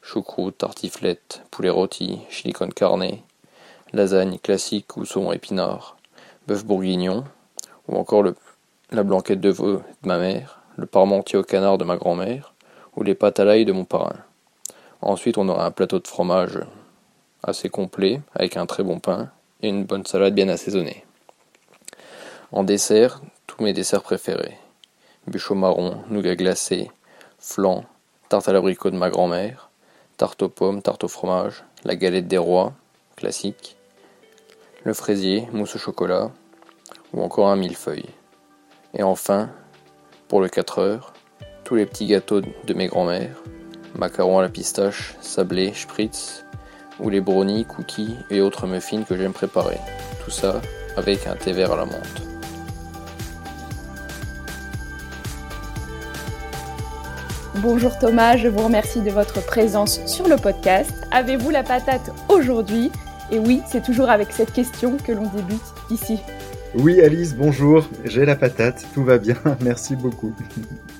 choucroute, tartiflette, poulet rôti, chili con carne, lasagne classique ou saumon épinard, bœuf bourguignon, ou encore la blanquette de veau de ma mère, le parmentier au canard de ma grand-mère, ou les pâtes à l'ail de mon parrain. Ensuite, on aura un plateau de fromage assez complet, avec un très bon pain et une bonne salade bien assaisonnée. En dessert, tous mes desserts préférés. Bûche marron, nougat glacé, flan, tarte à l'abricot de ma grand-mère, tarte aux pommes, tarte au fromage, la galette des rois, classique, le fraisier, mousse au chocolat, ou encore un millefeuille. Et enfin, pour le 4 heures, tous les petits gâteaux de mes grands-mères, macarons à la pistache, sablé, spritz, ou les brownies, cookies et autres muffins que j'aime préparer. Tout ça avec un thé vert à la menthe. Bonjour Thomas, je vous remercie de votre présence sur le podcast. Avez-vous la patate aujourd'hui? Et oui, c'est toujours avec cette question que l'on débute ici. Oui, Alice, bonjour. J'ai la patate, tout va bien. [laughs] Merci beaucoup.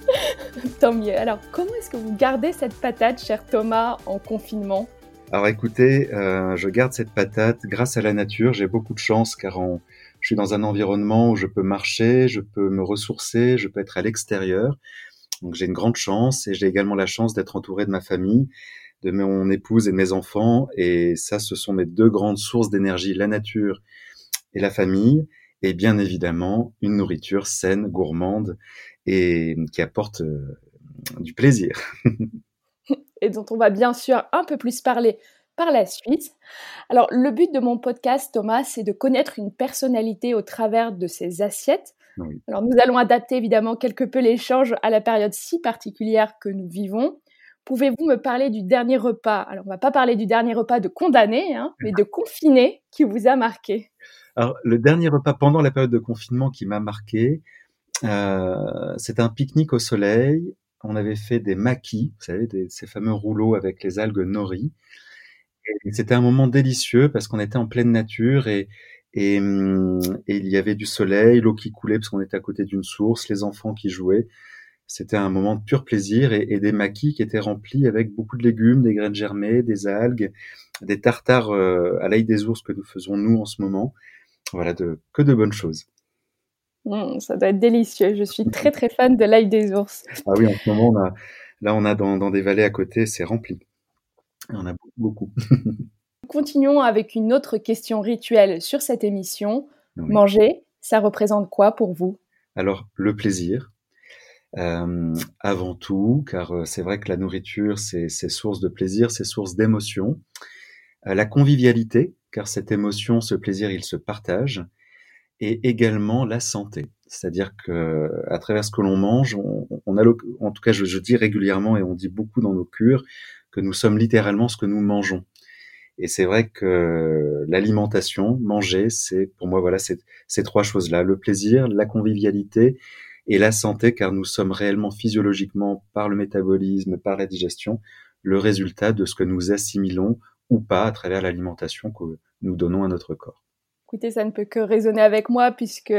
[laughs] Tant mieux. Alors, comment est-ce que vous gardez cette patate, cher Thomas, en confinement? Alors, écoutez, euh, je garde cette patate grâce à la nature. J'ai beaucoup de chance car je suis dans un environnement où je peux marcher, je peux me ressourcer, je peux être à l'extérieur. Donc, j'ai une grande chance et j'ai également la chance d'être entouré de ma famille de mon épouse et de mes enfants. Et ça, ce sont mes deux grandes sources d'énergie, la nature et la famille et bien évidemment une nourriture saine, gourmande et qui apporte euh, du plaisir. [laughs] et dont on va bien sûr un peu plus parler par la suite. Alors le but de mon podcast, Thomas, c'est de connaître une personnalité au travers de ses assiettes. Alors nous allons adapter évidemment quelque peu l'échange à la période si particulière que nous vivons. Pouvez-vous me parler du dernier repas? Alors on va pas parler du dernier repas de condamné, hein, mais de confiné qui vous a marqué. Alors, le dernier repas pendant la période de confinement qui m'a marqué, euh, c'était un pique-nique au soleil. On avait fait des maquis, vous savez, ces fameux rouleaux avec les algues nori. C'était un moment délicieux parce qu'on était en pleine nature et, et, hum, et, il y avait du soleil, l'eau qui coulait parce qu'on était à côté d'une source, les enfants qui jouaient. C'était un moment de pur plaisir et, et, des maquis qui étaient remplis avec beaucoup de légumes, des graines germées, des algues, des tartares euh, à l'ail des ours que nous faisons nous en ce moment. Voilà, de, que de bonnes choses. Mmh, ça doit être délicieux. Je suis très très fan de l'ail des ours. [laughs] Ah oui, en ce moment, on a, là, on a dans, dans des vallées à côté, c'est rempli. On a beaucoup. beaucoup. [laughs] Continuons avec une autre question rituelle sur cette émission. Manger, ça représente quoi pour vous? Alors, le plaisir. Euh, avant tout, car euh, c'est vrai que la nourriture, c'est source de plaisir, c'est source d'émotion. Euh, la convivialité, car cette émotion, ce plaisir, il se partage, et également la santé. C'est-à-dire que à travers ce que l'on mange, on, a, en tout cas, je, dis régulièrement et on dit beaucoup dans nos cures que nous sommes littéralement ce que nous mangeons. Et c'est vrai que l'alimentation, manger, c'est pour moi voilà ces trois choses-là le plaisir, la convivialité et la santé, car nous sommes réellement physiologiquement par le métabolisme, par la digestion, le résultat de ce que nous assimilons ou pas à travers l'alimentation que nous donnons à notre corps. Écoutez, ça ne peut que résonner avec moi puisque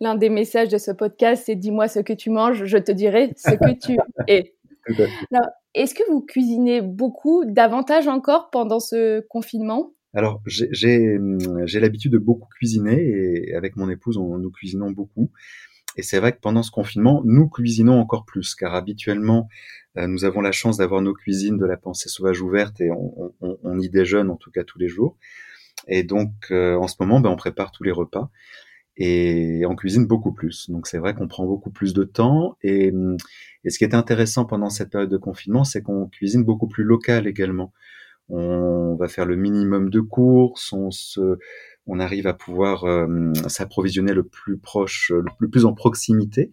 l'un des messages de ce podcast, c'est dis-moi ce que tu manges, je te dirai ce que tu es. Est-ce que vous cuisinez beaucoup, davantage encore pendant ce confinement? Alors, j'ai l'habitude de beaucoup cuisiner et avec mon épouse, nous cuisinons beaucoup. Et c'est vrai que pendant ce confinement, nous cuisinons encore plus, car habituellement, euh, nous avons la chance d'avoir nos cuisines de la pensée sauvage ouverte et on y déjeune en tout cas tous les jours. Et donc, euh, en ce moment, ben, on prépare tous les repas et on cuisine beaucoup plus. Donc, c'est vrai qu'on prend beaucoup plus de temps. Et, et, ce qui est intéressant pendant cette période de confinement, c'est qu'on cuisine beaucoup plus local également. On va faire le minimum de courses, on se, on arrive à pouvoir euh, s'approvisionner le plus proche, le plus en proximité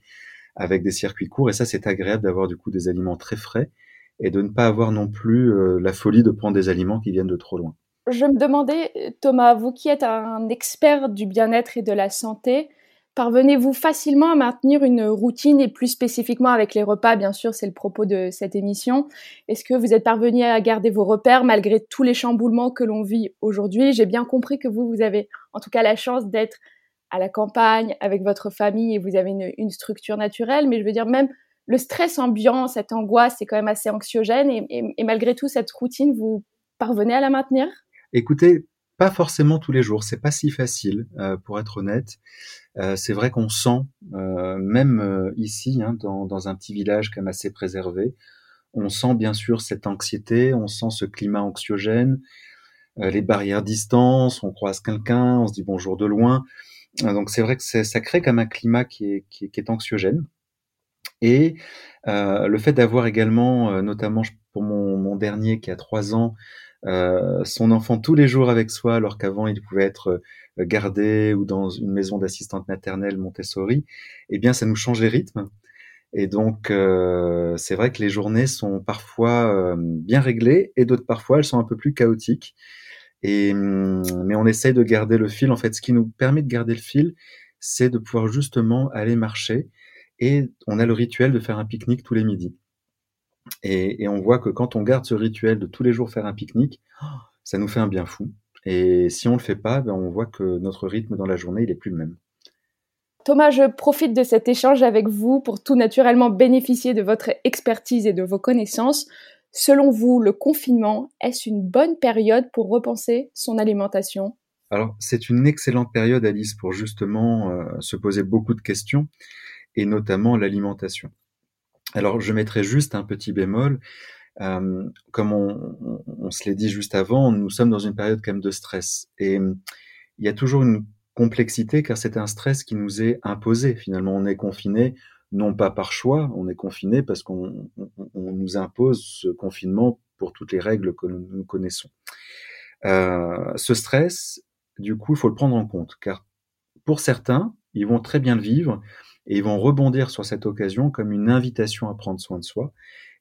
avec des circuits courts. Et ça, c'est agréable d'avoir du coup des aliments très frais et de ne pas avoir non plus euh, la folie de prendre des aliments qui viennent de trop loin. Je me demandais, Thomas, vous qui êtes un expert du bien-être et de la santé, Parvenez-vous facilement à maintenir une routine et plus spécifiquement avec les repas, bien sûr, c'est le propos de cette émission. Est-ce que vous êtes parvenu à garder vos repères malgré tous les chamboulements que l'on vit aujourd'hui? J'ai bien compris que vous, vous avez en tout cas la chance d'être à la campagne avec votre famille et vous avez une, structure naturelle, mais je veux dire même le stress ambiant, cette angoisse, c'est quand même assez anxiogène et, et malgré tout, cette routine, vous parvenez à la maintenir? Écoutez, pas forcément tous les jours, c'est pas si facile, euh, pour être honnête. Euh, c'est vrai qu'on sent, euh, même ici, hein, dans, dans, un petit village quand assez préservé, on sent bien sûr cette anxiété, on sent ce climat anxiogène, les barrières distance, on croise quelqu'un, on se dit bonjour de loin. donc c'est vrai que ça crée comme un climat qui est, est anxiogène. Et le fait d'avoir également, notamment pour mon, mon, dernier qui a trois ans, son enfant tous les jours avec soi, alors qu'avant il pouvait être euh, gardé ou dans une maison d'assistante maternelle Montessori, eh bien ça nous change les rythmes. Et donc euh, c'est vrai que les journées sont parfois bien réglées et d'autres parfois elles sont un peu plus chaotiques. Et hum, mais on essaye de garder le fil. En fait, ce qui nous permet de garder le fil, c'est de pouvoir justement aller marcher. Et on a le rituel de faire un pique-nique tous les midis. Et, et, on voit que quand on garde ce rituel de tous les jours faire un pique-nique, ça nous fait un bien fou. Et si on le fait pas, ben on voit que notre rythme dans la journée, il est plus le même. Thomas, je profite de cet échange avec vous pour tout naturellement bénéficier de votre expertise et de vos connaissances. Selon vous, le confinement, est-ce une bonne période pour repenser son alimentation? Alors, c'est une excellente période, Alice, pour justement euh, se poser beaucoup de questions, et notamment l'alimentation. Alors, je mettrai juste un petit bémol. Euh, comme on, se l'est dit juste avant, nous sommes dans une période quand même de stress. Et il y a toujours une complexité car c'est un stress qui nous est imposé. Finalement, on est confiné non pas par choix, on est confiné parce qu'on on, nous impose ce confinement pour toutes les règles que nous connaissons. Euh, ce stress, du coup, il faut le prendre en compte car pour certains, ils vont très bien le vivre et ils vont rebondir sur cette occasion comme une invitation à prendre soin de soi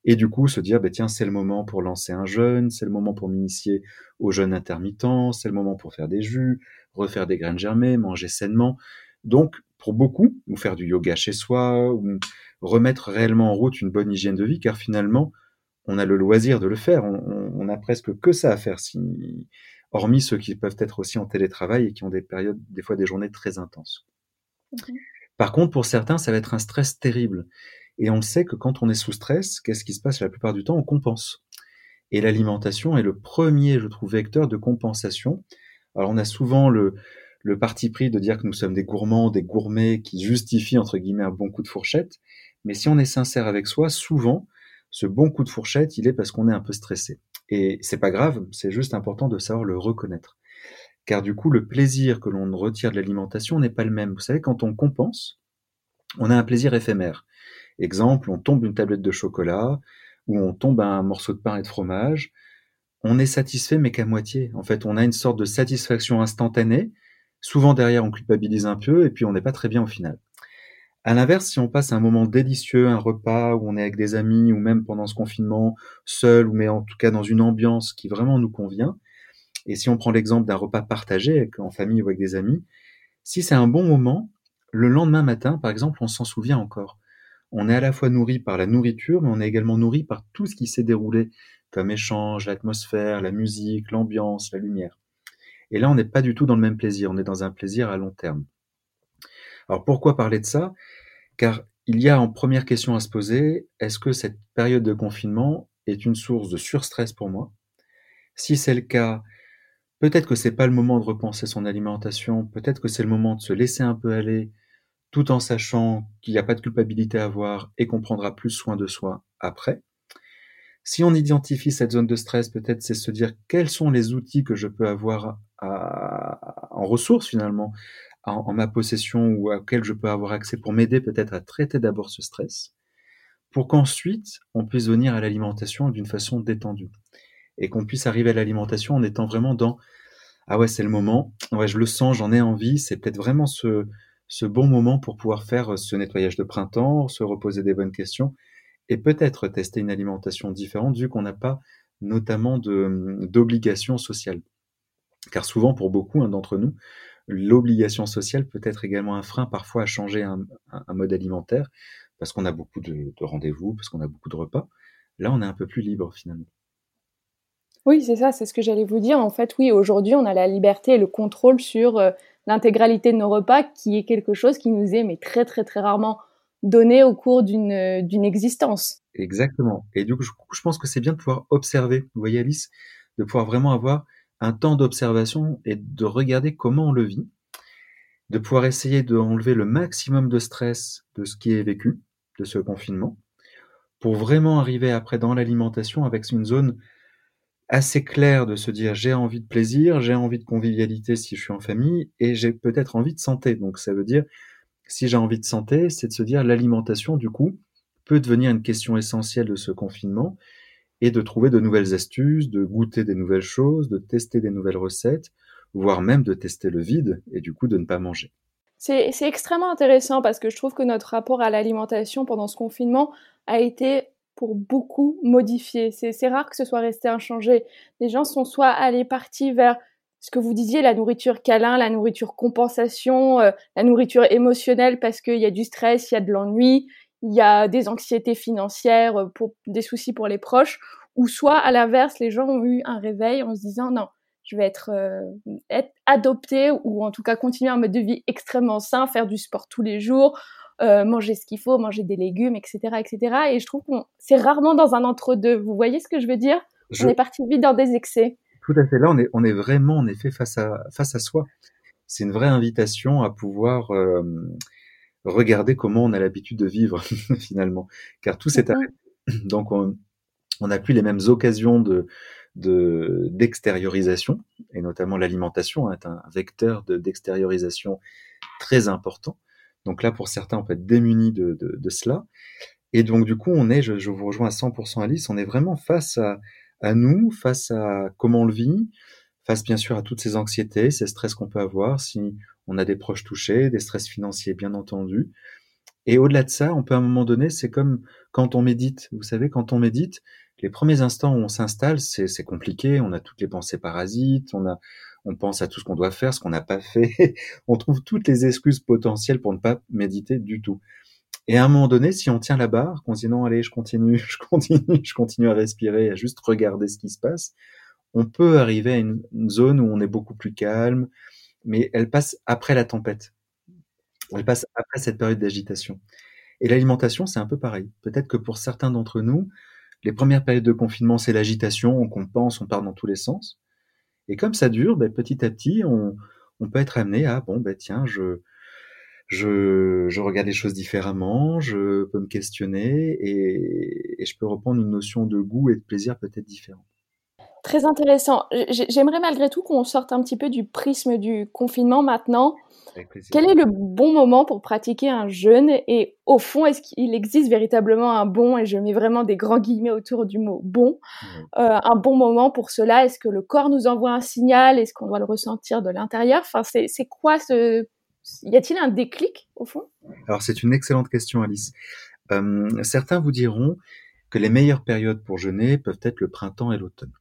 et du coup se dire bah, tiens c'est le moment pour lancer un jeûne, c'est le moment pour m'initier au jeûne intermittent, c'est le moment pour faire des jus, refaire des graines germées, manger sainement. Donc pour beaucoup, ou faire du yoga chez soi, ou remettre réellement en route une bonne hygiène de vie, car finalement on a le loisir de le faire, on, on, a presque que ça à faire, hormis ceux qui peuvent être aussi en télétravail et qui ont des périodes, des fois des journées très intenses. Par contre, pour certains, ça va être un stress terrible. Et on sait que quand on est sous stress, qu'est-ce qui se passe la plupart du temps? On compense. Et l'alimentation est le premier, je trouve, vecteur de compensation. Alors on a souvent le, parti pris de dire que nous sommes des gourmands, des gourmets qui justifient entre guillemets un bon coup de fourchette. Mais si on est sincère avec soi, souvent, ce bon coup de fourchette, il est parce qu'on est un peu stressé. Et c'est pas grave, c'est juste important de savoir le reconnaître car du coup, le plaisir que l'on retire de l'alimentation n'est pas le même. Vous savez, quand on compense, on a un plaisir éphémère. Exemple, on tombe une tablette de chocolat, ou on tombe un morceau de pain et de fromage, on est satisfait mais qu'à moitié. En fait, on a une sorte de satisfaction instantanée. Souvent derrière, on culpabilise un peu et puis on n'est pas très bien au final. À l'inverse, si on passe un moment délicieux, un repas où on est avec des amis ou même pendant ce confinement, seul ou mais en tout cas dans une ambiance qui vraiment nous convient, et si on prend l'exemple d'un repas partagé en famille ou avec des amis, si c'est un bon moment, le lendemain matin, par exemple, on s'en souvient encore. On est à la fois nourri par la nourriture, mais on est également nourri par tout ce qui s'est déroulé comme échange, l'atmosphère, la musique, l'ambiance, la lumière. Et là, on n'est pas du tout dans le même plaisir, on est dans un plaisir à long terme. Alors pourquoi parler de ça? Car il y a en première question à se poser, est-ce que cette période de confinement est une source de surstress pour moi? Si c'est le cas, Peut-être que c'est pas le moment de repenser son alimentation, peut-être que c'est le moment de se laisser un peu aller, tout en sachant qu'il n'y a pas de culpabilité à avoir et qu'on prendra plus soin de soi après. Si on identifie cette zone de stress, peut-être c'est se dire quels sont les outils que je peux avoir en ressources finalement, en, ma possession ou auxquels je peux avoir accès pour m'aider peut-être à traiter d'abord ce stress, pour qu'ensuite on puisse venir à l'alimentation d'une façon détendue et qu'on puisse arriver à l'alimentation en étant vraiment dans ah ouais c'est le moment, ouais je le sens, j'en ai envie, c'est peut-être vraiment ce, bon moment pour pouvoir faire ce nettoyage de printemps, se reposer des bonnes questions et peut-être tester une alimentation différente vu qu'on n'a pas notamment d'obligation sociale. Car souvent, pour beaucoup hein, d'entre nous, l'obligation sociale peut être également un frein parfois à changer un, mode alimentaire parce qu'on a beaucoup de, rendez-vous, parce qu'on a beaucoup de repas. Là, on est un peu plus libre finalement. Oui, c'est ça, c'est ce que j'allais vous dire. En fait, oui, aujourd'hui, on a la liberté et le contrôle sur euh, l'intégralité de nos repas, qui est quelque chose qui nous est mais très très très rarement donné au cours d'une euh, d'une existence. Exactement. Et du coup, je, pense que c'est bien de pouvoir observer. Vous voyez, Alice, de pouvoir vraiment avoir un temps d'observation et de regarder comment on le vit, de pouvoir essayer d'enlever le maximum de stress de ce qui est vécu, de ce confinement, pour vraiment arriver après dans l'alimentation avec une zone assez claire de se dire j'ai envie de plaisir, j'ai envie de convivialité si je suis en famille et j'ai peut-être envie de santé. Donc ça veut dire si j'ai envie de santé, c'est de se dire l'alimentation, du coup, peut devenir une question essentielle de ce confinement et de trouver de nouvelles astuces, de goûter des nouvelles choses, de tester des nouvelles recettes, voire même de tester le vide et du coup de ne pas manger. C'est extrêmement intéressant parce que je trouve que notre rapport à l'alimentation pendant ce confinement a été pour beaucoup modifié. C'est rare que ce soit resté inchangé. Les gens sont soit allés partis vers ce que vous disiez, la nourriture câlin, la nourriture compensation, euh, la nourriture émotionnelle parce qu'il y a du stress, il y a de l'ennui, il y a des anxiétés financières, euh, des soucis pour les proches, ou soit à l'inverse, les gens ont eu un réveil en se disant non, je vais être, euh, être adopté ou en tout cas continuer un mode de vie extrêmement sain, faire du sport tous les jours, manger ce qu'il faut, manger des légumes, etc., etc. Et je trouve qu'on c'est rarement dans un entre-deux. Vous voyez ce que je veux dire? On est parti vite dans des excès. Tout à fait. Là, on est, on est vraiment, en effet, face à, face à soi. C'est une vraie invitation à pouvoir euh, regarder comment on a l'habitude de vivre, [laughs] finalement. Car tout s'est arrêté. Donc, on n'a plus les mêmes occasions de d'extériorisation, et notamment l'alimentation est un vecteur d'extériorisation très important. Donc là, pour certains, on peut être démunis de, de, de cela. Et donc, du coup, on est, je, je vous rejoins à 100% Alice, on est vraiment face à, à nous, face à comment on le vit, face bien sûr à toutes ces anxiétés, ces stress qu'on peut avoir, si on a des proches touchés, des stress financiers bien entendu. Et au-delà de ça, on peut à un moment donné, c'est comme quand on médite. Vous savez, quand on médite, les premiers instants où on s'installe, c'est compliqué. On a toutes les pensées parasites, on a, on pense à tout ce qu'on doit faire, ce qu'on n'a pas fait. [laughs] on trouve toutes les excuses potentielles pour ne pas méditer du tout. Et à un moment donné, si on tient la barre, qu'on se dit non, allez, je continue, [laughs] je continue, je continue à respirer, à juste regarder ce qui se passe, on peut arriver à une, zone où on est beaucoup plus calme, mais elle passe après la tempête. Elle passe après cette période d'agitation. Et l'alimentation, c'est un peu pareil. Peut-être que pour certains d'entre nous, les premières périodes de confinement, c'est l'agitation, on pense, on part dans tous les sens. Et comme ça dure, ben, petit à petit, on, peut être amené à, bon, ben, tiens, je, je, je, regarde les choses différemment, je peux me questionner et, et, je peux reprendre une notion de goût et de plaisir peut-être différent. Très intéressant. J'aimerais malgré tout qu'on sorte un petit peu du prisme du confinement maintenant. Quel est le bon moment pour pratiquer un jeûne? Et au fond, est-ce qu'il existe véritablement un bon, et je mets vraiment des grands guillemets autour du mot bon, euh, un bon moment pour cela? Est-ce que le corps nous envoie un signal? Est-ce qu'on doit le ressentir de l'intérieur? Enfin, c'est quoi ce y a-t-il un déclic au fond? Alors c'est une excellente question, Alice. Euh, certains vous diront que les meilleures périodes pour jeûner peuvent être le printemps et l'automne.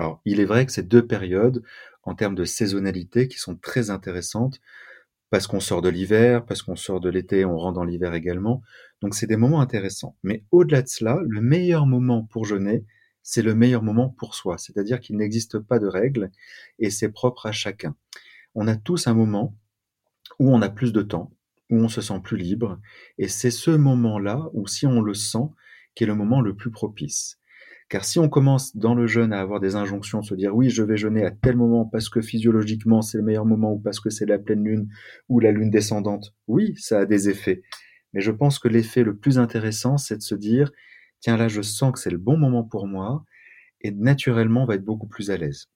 Alors il est vrai que ces deux périodes, en termes de saisonnalité, qui sont très intéressantes, parce qu'on sort de l'hiver, parce qu'on sort de l'été, on rentre dans l'hiver également. Donc c'est des moments intéressants. Mais au-delà de cela, le meilleur moment pour jeûner, c'est le meilleur moment pour soi. C'est-à-dire qu'il n'existe pas de règles et c'est propre à chacun. On a tous un moment où on a plus de temps, où on se sent plus libre. Et c'est ce moment-là où, si on le sent, qui est le moment le plus propice. Car si on commence dans le jeûne à avoir des injonctions, se dire oui, je vais jeûner à tel moment parce que physiologiquement c'est le meilleur moment ou parce que c'est la pleine lune ou la lune descendante, oui, ça a des effets. Mais je pense que l'effet le plus intéressant, c'est de se dire, tiens là, je sens que c'est le bon moment pour moi et naturellement on va être beaucoup plus à l'aise.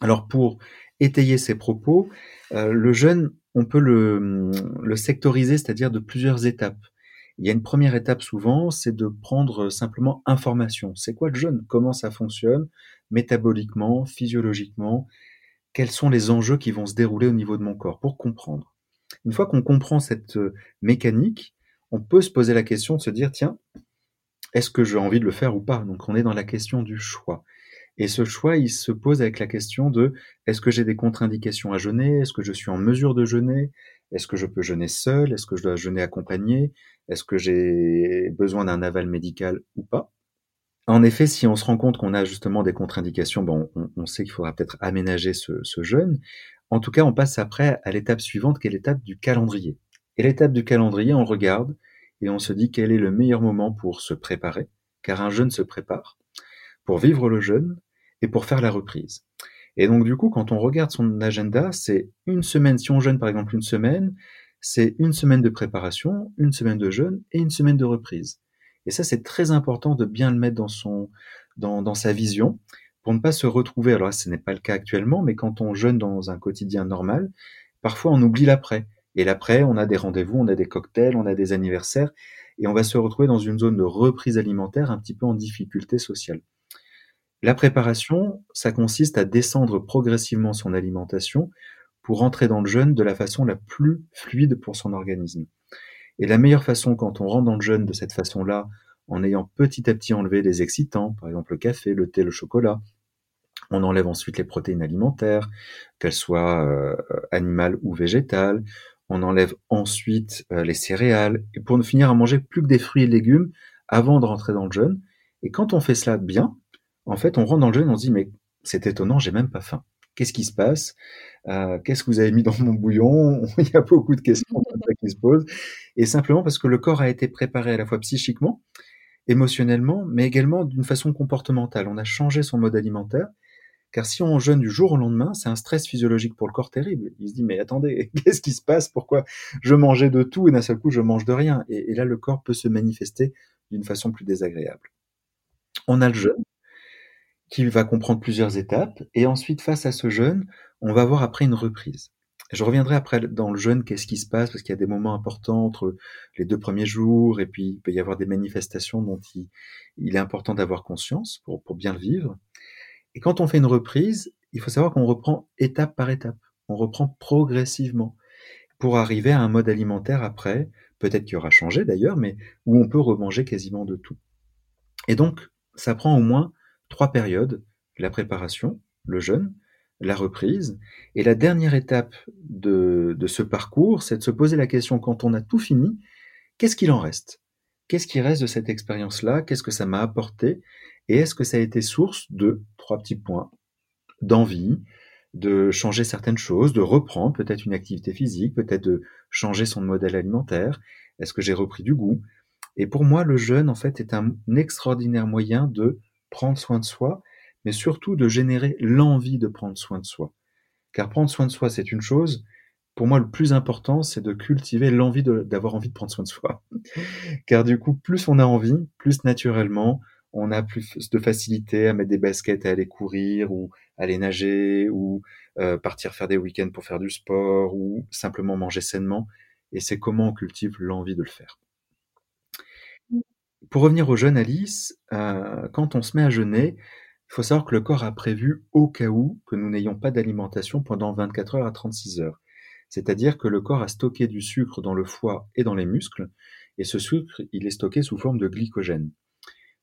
Alors pour étayer ces propos, euh, le jeûne, on peut le, le sectoriser, c'est-à-dire de plusieurs étapes. Il y a une première étape souvent, c'est de prendre simplement information. C'est quoi le jeûne? Comment ça fonctionne? Métaboliquement, physiologiquement Quels sont les enjeux qui vont se dérouler au niveau de mon corps? Pour comprendre. Une fois qu'on comprend cette euh, mécanique, on peut se poser la question de se dire tiens, est-ce que j'ai envie de le faire ou pas? Donc on est dans la question du choix. Et ce choix, il se pose avec la question de est-ce que j'ai des contre-indications à jeûner? Est-ce que je suis en mesure de jeûner? Est-ce que je peux jeûner seul? Est-ce que je dois jeûner accompagné? Est-ce que j'ai besoin d'un aval médical ou pas? En effet, si on se rend compte qu'on a justement des contre-indications, bon, on, sait qu'il faudra peut-être aménager ce, ce jeûne. En tout cas, on passe après à l'étape suivante, qui est l'étape du calendrier. Et l'étape du calendrier, on regarde et on se dit quel est le meilleur moment pour se préparer, car un jeûne se prépare pour vivre le jeûne et pour faire la reprise. Et donc du coup, quand on regarde son agenda, c'est une semaine, si on jeûne par exemple une semaine, c'est une semaine de préparation, une semaine de jeûne et une semaine de reprise. Et ça, c'est très important de bien le mettre dans son, dans, dans sa vision pour ne pas se retrouver. Alors ce n'est pas le cas actuellement, mais quand on jeûne dans un quotidien normal, parfois on oublie l'après. Et l'après, on a des rendez-vous, on a des cocktails, on a des anniversaires, et on va se retrouver dans une zone de reprise alimentaire un petit peu en difficulté sociale. La préparation, ça consiste à descendre progressivement son alimentation pour entrer dans le jeûne de la façon la plus fluide pour son organisme. Et la meilleure façon quand on rentre dans le jeûne de cette façon-là, en ayant petit à petit enlevé les excitants, par exemple le café, le thé, le chocolat, on enlève ensuite les protéines alimentaires, qu'elles soient euh, animales ou végétales, on enlève ensuite euh, les céréales, et pour finir à manger plus que des fruits et légumes avant de rentrer dans le jeûne. Et quand on fait cela bien, en fait, on rentre dans le jeûne, on se dit, mais c'est étonnant, j'ai même pas faim. Qu'est-ce qui se passe? Euh, Qu'est-ce que vous avez mis dans mon bouillon? [laughs] Il y a beaucoup de questions qui se posent. Et simplement parce que le corps a été préparé à la fois psychiquement, émotionnellement, mais également d'une façon comportementale. On a changé son mode alimentaire. Car si on jeûne du jour au lendemain, c'est un stress physiologique pour le corps terrible. Il se dit, mais attendez, [laughs] qu'est-ce qui se passe? Pourquoi je mangeais de tout et d'un seul coup, je mange de rien? Et, et là, le corps peut se manifester d'une façon plus désagréable. On a le jeûne, qui va comprendre plusieurs étapes. Et ensuite, face à ce jeûne, on va voir après une reprise. Je reviendrai après dans le jeûne, qu'est-ce qui se passe, parce qu'il y a des moments importants entre les deux premiers jours, et puis il peut y avoir des manifestations dont il, est important d'avoir conscience pour, bien le vivre. Et quand on fait une reprise, il faut savoir qu'on reprend étape par étape. On reprend progressivement pour arriver à un mode alimentaire après, peut-être qu'il aura changé d'ailleurs, mais où on peut remanger quasiment de tout. Et donc, ça prend au moins trois périodes, la préparation, le jeûne, la reprise. Et la dernière étape de, ce parcours, c'est de se poser la question, quand on a tout fini, qu'est-ce qu'il en reste? Qu'est-ce qui reste de cette expérience-là? Qu'est-ce que ça m'a apporté? Et est-ce que ça a été source de trois petits points d'envie, de changer certaines choses, de reprendre peut-être une activité physique, peut-être de changer son modèle alimentaire? Est-ce que j'ai repris du goût? Et pour moi, le jeûne, en fait, est un extraordinaire moyen de prendre soin de soi, mais surtout de générer l'envie de prendre soin de soi. Car prendre soin de soi, c'est une chose. Pour moi, le plus important, c'est de cultiver l'envie d'avoir envie de prendre soin de soi. [laughs] Car du coup, plus on a envie, plus naturellement, on a plus de facilité à mettre des baskets, à aller courir ou aller nager ou euh, partir faire des week-ends pour faire du sport ou simplement manger sainement. Et c'est comment on cultive l'envie de le faire. Pour revenir au jeûne, Alice, euh, quand on se met à jeûner, il faut savoir que le corps a prévu au cas où que nous n'ayons pas d'alimentation pendant 24 heures à 36 heures. C'est-à-dire que le corps a stocké du sucre dans le foie et dans les muscles, et ce sucre, il est stocké sous forme de glycogène.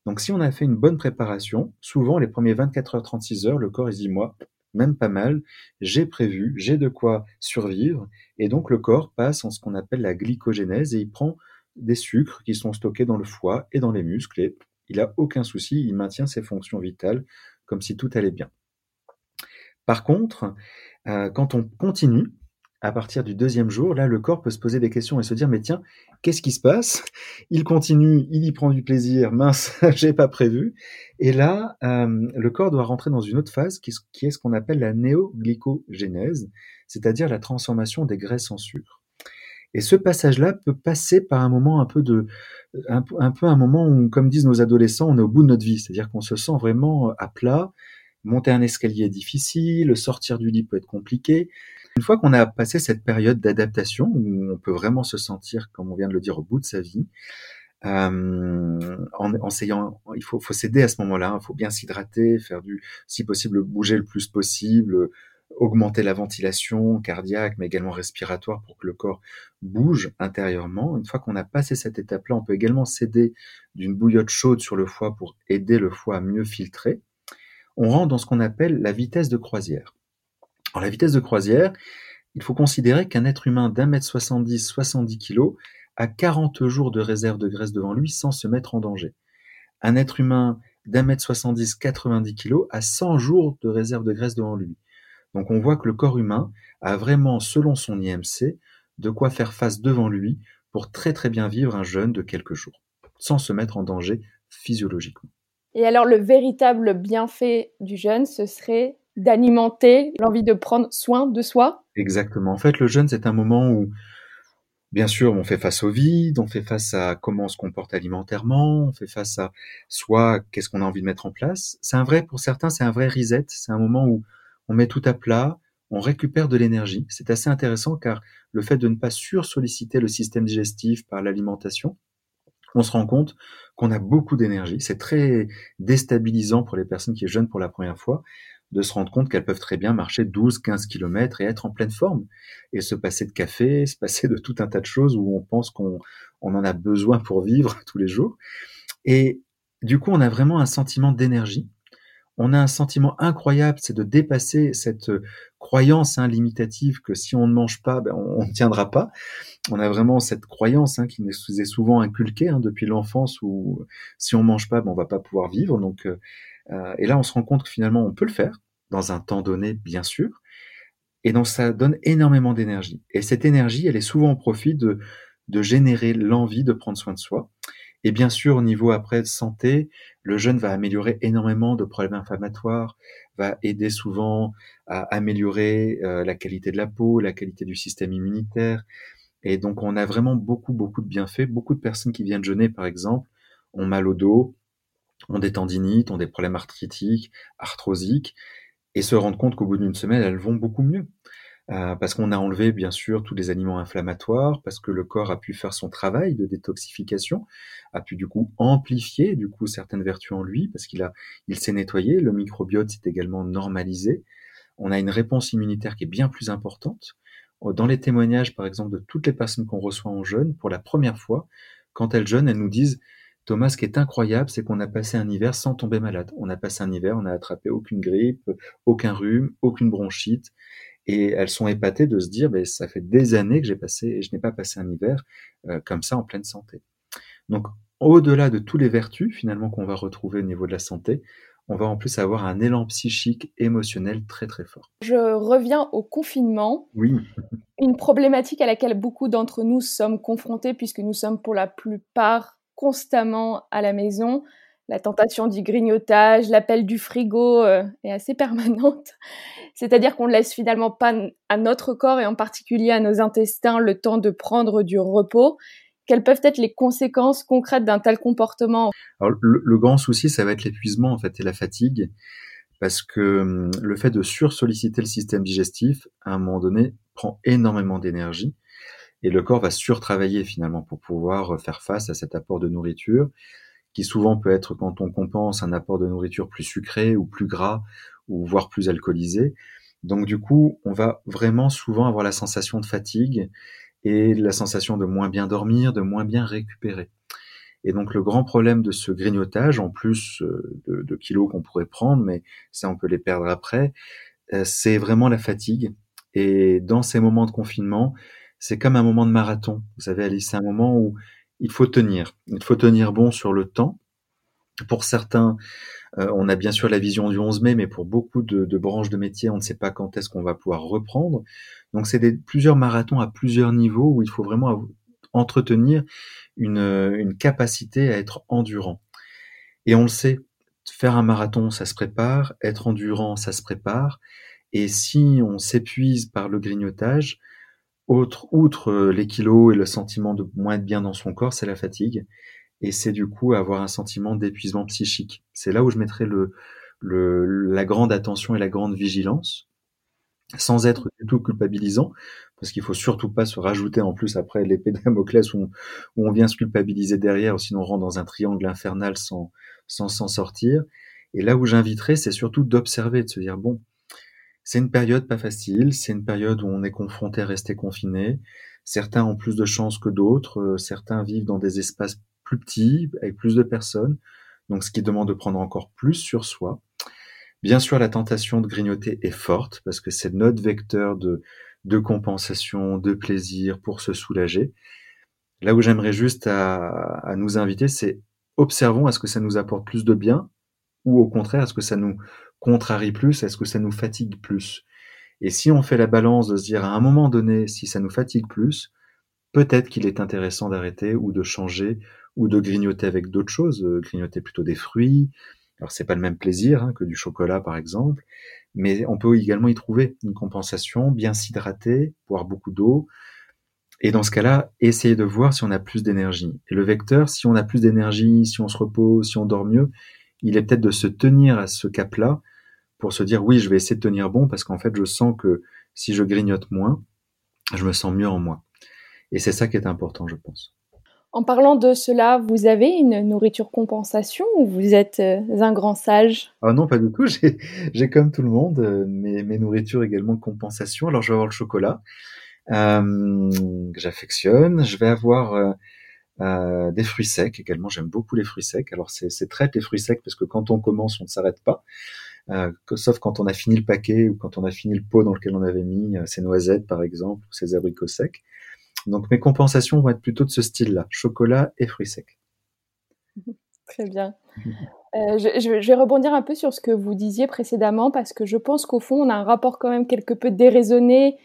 Donc si on a fait une bonne préparation, souvent les premiers 24 heures 36 heures, le corps il dit moi, même pas mal, j'ai prévu, j'ai de quoi survivre, et donc le corps passe en ce qu'on appelle la glycogénèse et il prend des sucres qui sont stockés dans le foie et dans les muscles et il n'a aucun souci, il maintient ses fonctions vitales comme si tout allait bien. Par contre, euh, quand on continue, à partir du deuxième jour, là, le corps peut se poser des questions et se dire, mais tiens, qu'est-ce qui se passe? Il continue, il y prend du plaisir, [laughs] mince, j'ai pas prévu. Et là, euh, le corps doit rentrer dans une autre phase qui, est ce qu'on appelle la néoglycogénèse, c'est-à-dire la transformation des graisses en sucre. Et ce passage-là peut passer par un moment un peu de, un, peu un moment où, comme disent nos adolescents, on est au bout de notre vie, c'est-à-dire qu'on se sent vraiment à plat. Monter un escalier est difficile, sortir du lit peut être compliqué. Une fois qu'on a passé cette période d'adaptation, où on peut vraiment se sentir, comme on vient de le dire, au bout de sa vie, euh, en, en il faut, faut s'aider à ce moment-là, il faut bien s'hydrater, faire du, si possible, bouger le plus possible, augmenter la ventilation cardiaque, mais également respiratoire pour que le corps bouge intérieurement. Une fois qu'on a passé cette étape-là, on peut également s'aider d'une bouillotte chaude sur le foie pour aider le foie à mieux filtrer. On rentre dans ce qu'on appelle la vitesse de croisière. Alors la vitesse de croisière, il faut considérer qu'un être humain d'un mètre 70, 70 kg a 40 jours de réserve de graisse devant lui sans se mettre en danger. Un être humain d'un mètre 70, 90 kg a 100 jours de réserve de graisse devant lui. Donc on voit que le corps humain a vraiment, selon son IMC, de quoi faire face devant lui pour très très bien vivre un jeûne de quelques jours, sans se mettre en danger physiologiquement. Et alors le véritable bienfait du jeûne, ce serait d'alimenter l'envie de prendre soin de soi? Exactement. En fait, le jeûne, c'est un moment où, bien sûr, on fait face au vide, on fait face à comment on se comporte alimentairement, on fait face à soit qu'est-ce qu'on a envie de mettre en place. C'est un vrai, pour certains, c'est un vrai reset. C'est un moment où on met tout à plat, on récupère de l'énergie. C'est assez intéressant car le fait de ne pas sursolliciter le système digestif par l'alimentation, on se rend compte qu'on a beaucoup d'énergie. C'est très déstabilisant pour les personnes qui jeûnent pour la première fois de se rendre compte qu'elles peuvent très bien marcher 12, 15 kilomètres et être en pleine forme et se passer de café, [laughs] se passer de tout un tas de choses où on pense qu'on on en a besoin pour vivre [laughs] tous les jours. Et du coup, on a vraiment un sentiment d'énergie. On a un sentiment incroyable, c'est de dépasser cette croyance hein, limitative que si on ne mange pas, ben, on ne tiendra pas. On a vraiment cette croyance hein, qui nous est souvent inculquée hein, depuis l'enfance où si on mange pas, ben, on va pas pouvoir vivre. Donc euh, euh, et là, on se rend compte que finalement, on peut le faire dans un temps donné, bien sûr. Et donc, ça donne énormément d'énergie. Et cette énergie, elle est souvent au profit de générer l'envie de prendre soin de soi. Et bien sûr, au niveau après santé, le jeûne va améliorer énormément de problèmes inflammatoires, va aider souvent à améliorer euh, la qualité de la peau, la qualité du système immunitaire. Et donc, on a vraiment beaucoup, beaucoup de bienfaits. Beaucoup de personnes qui viennent jeûner, par exemple, ont mal au dos, ont des tendinites, ont des problèmes arthritiques, arthrosiques, et se rendent compte qu'au bout d'une semaine, elles vont beaucoup mieux. Euh, parce qu'on a enlevé bien sûr tous les aliments inflammatoires, parce que le corps a pu faire son travail de détoxification, a pu du coup amplifier du coup certaines vertus en lui, parce qu'il a, il s'est nettoyé, le microbiote s'est également normalisé. On a une réponse immunitaire qui est bien plus importante. Dans les témoignages, par exemple, de toutes les personnes qu'on reçoit en jeûne, pour la première fois, quand elles jeûnent, elles nous disent Thomas, ce qui est incroyable, c'est qu'on a passé un hiver sans tomber malade. On a passé un hiver, on n'a attrapé aucune grippe, aucun rhume, aucune bronchite. Et elles sont épatées de se dire, ben, ça fait des années que j'ai passé, et je n'ai pas passé un hiver euh, comme ça en pleine santé. Donc, au-delà de tous les vertus finalement qu'on va retrouver au niveau de la santé, on va en plus avoir un élan psychique, émotionnel très très fort. Je reviens au confinement. Oui. Une problématique à laquelle beaucoup d'entre nous sommes confrontés puisque nous sommes pour la plupart constamment à la maison. La tentation du grignotage, l'appel du frigo euh, est assez [laughs] permanente. C'est-à-dire qu'on ne laisse finalement pas à notre corps et en particulier à nos intestins le temps de prendre du repos. Quelles peuvent être les conséquences concrètes d'un tel comportement? Le, grand souci, ça va être l'épuisement en fait et la fatigue, parce que hum, le fait de sursolliciter le système digestif, à un moment donné, prend énormément d'énergie et le corps va surtravailler finalement pour pouvoir euh, faire face à cet apport de nourriture qui souvent peut être quand on compense un apport de nourriture plus sucré ou plus gras ou voire plus alcoolisé. Donc du coup, on va vraiment souvent avoir la sensation de fatigue et la sensation de moins bien dormir, de moins bien récupérer. Et donc le grand problème de ce grignotage, en plus euh, de, de kilos qu'on pourrait prendre, mais ça on peut les perdre après, euh, c'est vraiment la fatigue. Et dans ces moments de confinement, c'est comme un moment de marathon. Vous savez, Alice, c'est un moment où il faut tenir. Il faut tenir bon sur le temps. Pour certains, euh, on a bien sûr la vision du 11 mai, mais pour beaucoup de, branches de métier, on ne sait pas quand est-ce qu'on va pouvoir reprendre. Donc c'est plusieurs marathons à plusieurs niveaux où il faut vraiment entretenir une, une capacité à être endurant. Et on le sait, faire un marathon, ça se prépare, être endurant, ça se prépare. Et si on s'épuise par le grignotage, autre, outre euh, les kilos et le sentiment de moins être bien dans son corps, c'est la fatigue. Et c'est du coup avoir un sentiment d'épuisement psychique. C'est là où je mettrais le, le, la grande attention et la grande vigilance, sans être du tout culpabilisant, parce qu'il faut surtout pas se rajouter en plus après l'épée de Damoclès où, on vient se culpabiliser derrière, sinon on rentre dans un triangle infernal sans sans s'en sortir. Et là où j'inviterais, c'est surtout d'observer, de se dire bon, c'est une période pas facile, c'est une période où on est confronté à rester confiné. Certains ont plus de chance que d'autres, euh, certains vivent dans des espaces plus petits, avec plus de personnes, donc ce qui demande de prendre encore plus sur soi. Bien sûr, la tentation de grignoter est forte parce que c'est notre vecteur de, de compensation, de plaisir pour se soulager. Là où j'aimerais juste à, à nous inviter, c'est observons est-ce que ça nous apporte plus de bien ou au contraire est-ce que ça nous contrarie plus, est-ce que ça nous fatigue plus? Et si on fait la balance de se dire à un moment donné, si ça nous fatigue plus, peut-être qu'il est intéressant d'arrêter ou de changer ou de grignoter avec d'autres choses, euh, grignoter plutôt des fruits. Alors c'est pas le même plaisir hein, que du chocolat par exemple, mais on peut également y trouver une compensation, bien s'hydrater, boire beaucoup d'eau, et dans ce cas-là, essayer de voir si on a plus d'énergie. Et le vecteur, si on a plus d'énergie, si on se repose, si on dort mieux, il est peut-être de se tenir à ce cap-là pour se dire oui, je vais essayer de tenir bon parce qu'en fait, je sens que si je grignote moins, je me sens mieux en moi. Et c'est ça qui est important, je pense. En parlant de cela, vous avez une nourriture compensation ou vous êtes euh, un grand sage? Ah non, pas du tout. [laughs] J'ai comme tout le monde euh, mes, mes nourritures également compensation. Alors je vais avoir le chocolat euh, que j'affectionne. Je vais avoir euh, des fruits secs également. J'aime beaucoup les fruits secs. Alors c'est très les fruits secs parce que quand on commence, on ne s'arrête pas. Euh, sauf quand on a fini le paquet ou quand on a fini le pot dans lequel on avait mis euh, ces noisettes par exemple ou ces abricots secs. Donc mes compensations vont être plutôt de ce style-là, chocolat et fruits secs. [laughs] Très bien. [laughs] Euh, je, je, vais rebondir un peu sur ce que vous disiez précédemment parce que je pense qu'au fond, on a un rapport quand même quelque peu déraisonné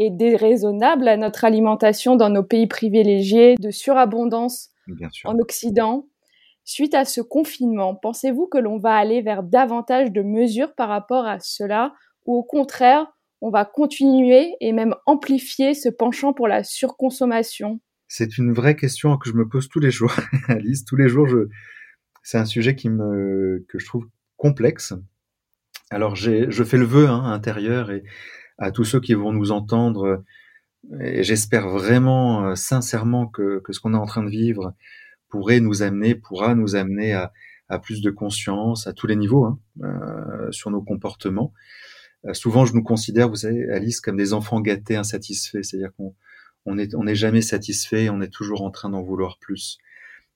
et déraisonnable à notre alimentation dans nos pays privilégiés de surabondance en Occident. Suite à ce confinement, pensez-vous que l'on va aller vers davantage de mesures par rapport à cela ou au contraire, on va continuer et même amplifier ce penchant pour la surconsommation? C'est une vraie question que je me pose tous les jours, [laughs] Alice. Tous les jours, je... c'est un sujet qui me... que je trouve complexe. Alors, je fais le vœu hein, intérieur et à tous ceux qui vont nous entendre. Et j'espère vraiment, euh, sincèrement, que, que ce qu'on est en train de vivre pourrait nous amener, pourra nous amener à, à plus de conscience à tous les niveaux hein, euh, sur nos comportements. Euh, souvent, je nous considère, vous savez, Alice, comme des enfants gâtés, insatisfaits. C'est-à-dire qu'on on est, on n'est jamais satisfait, on est toujours en train d'en vouloir plus.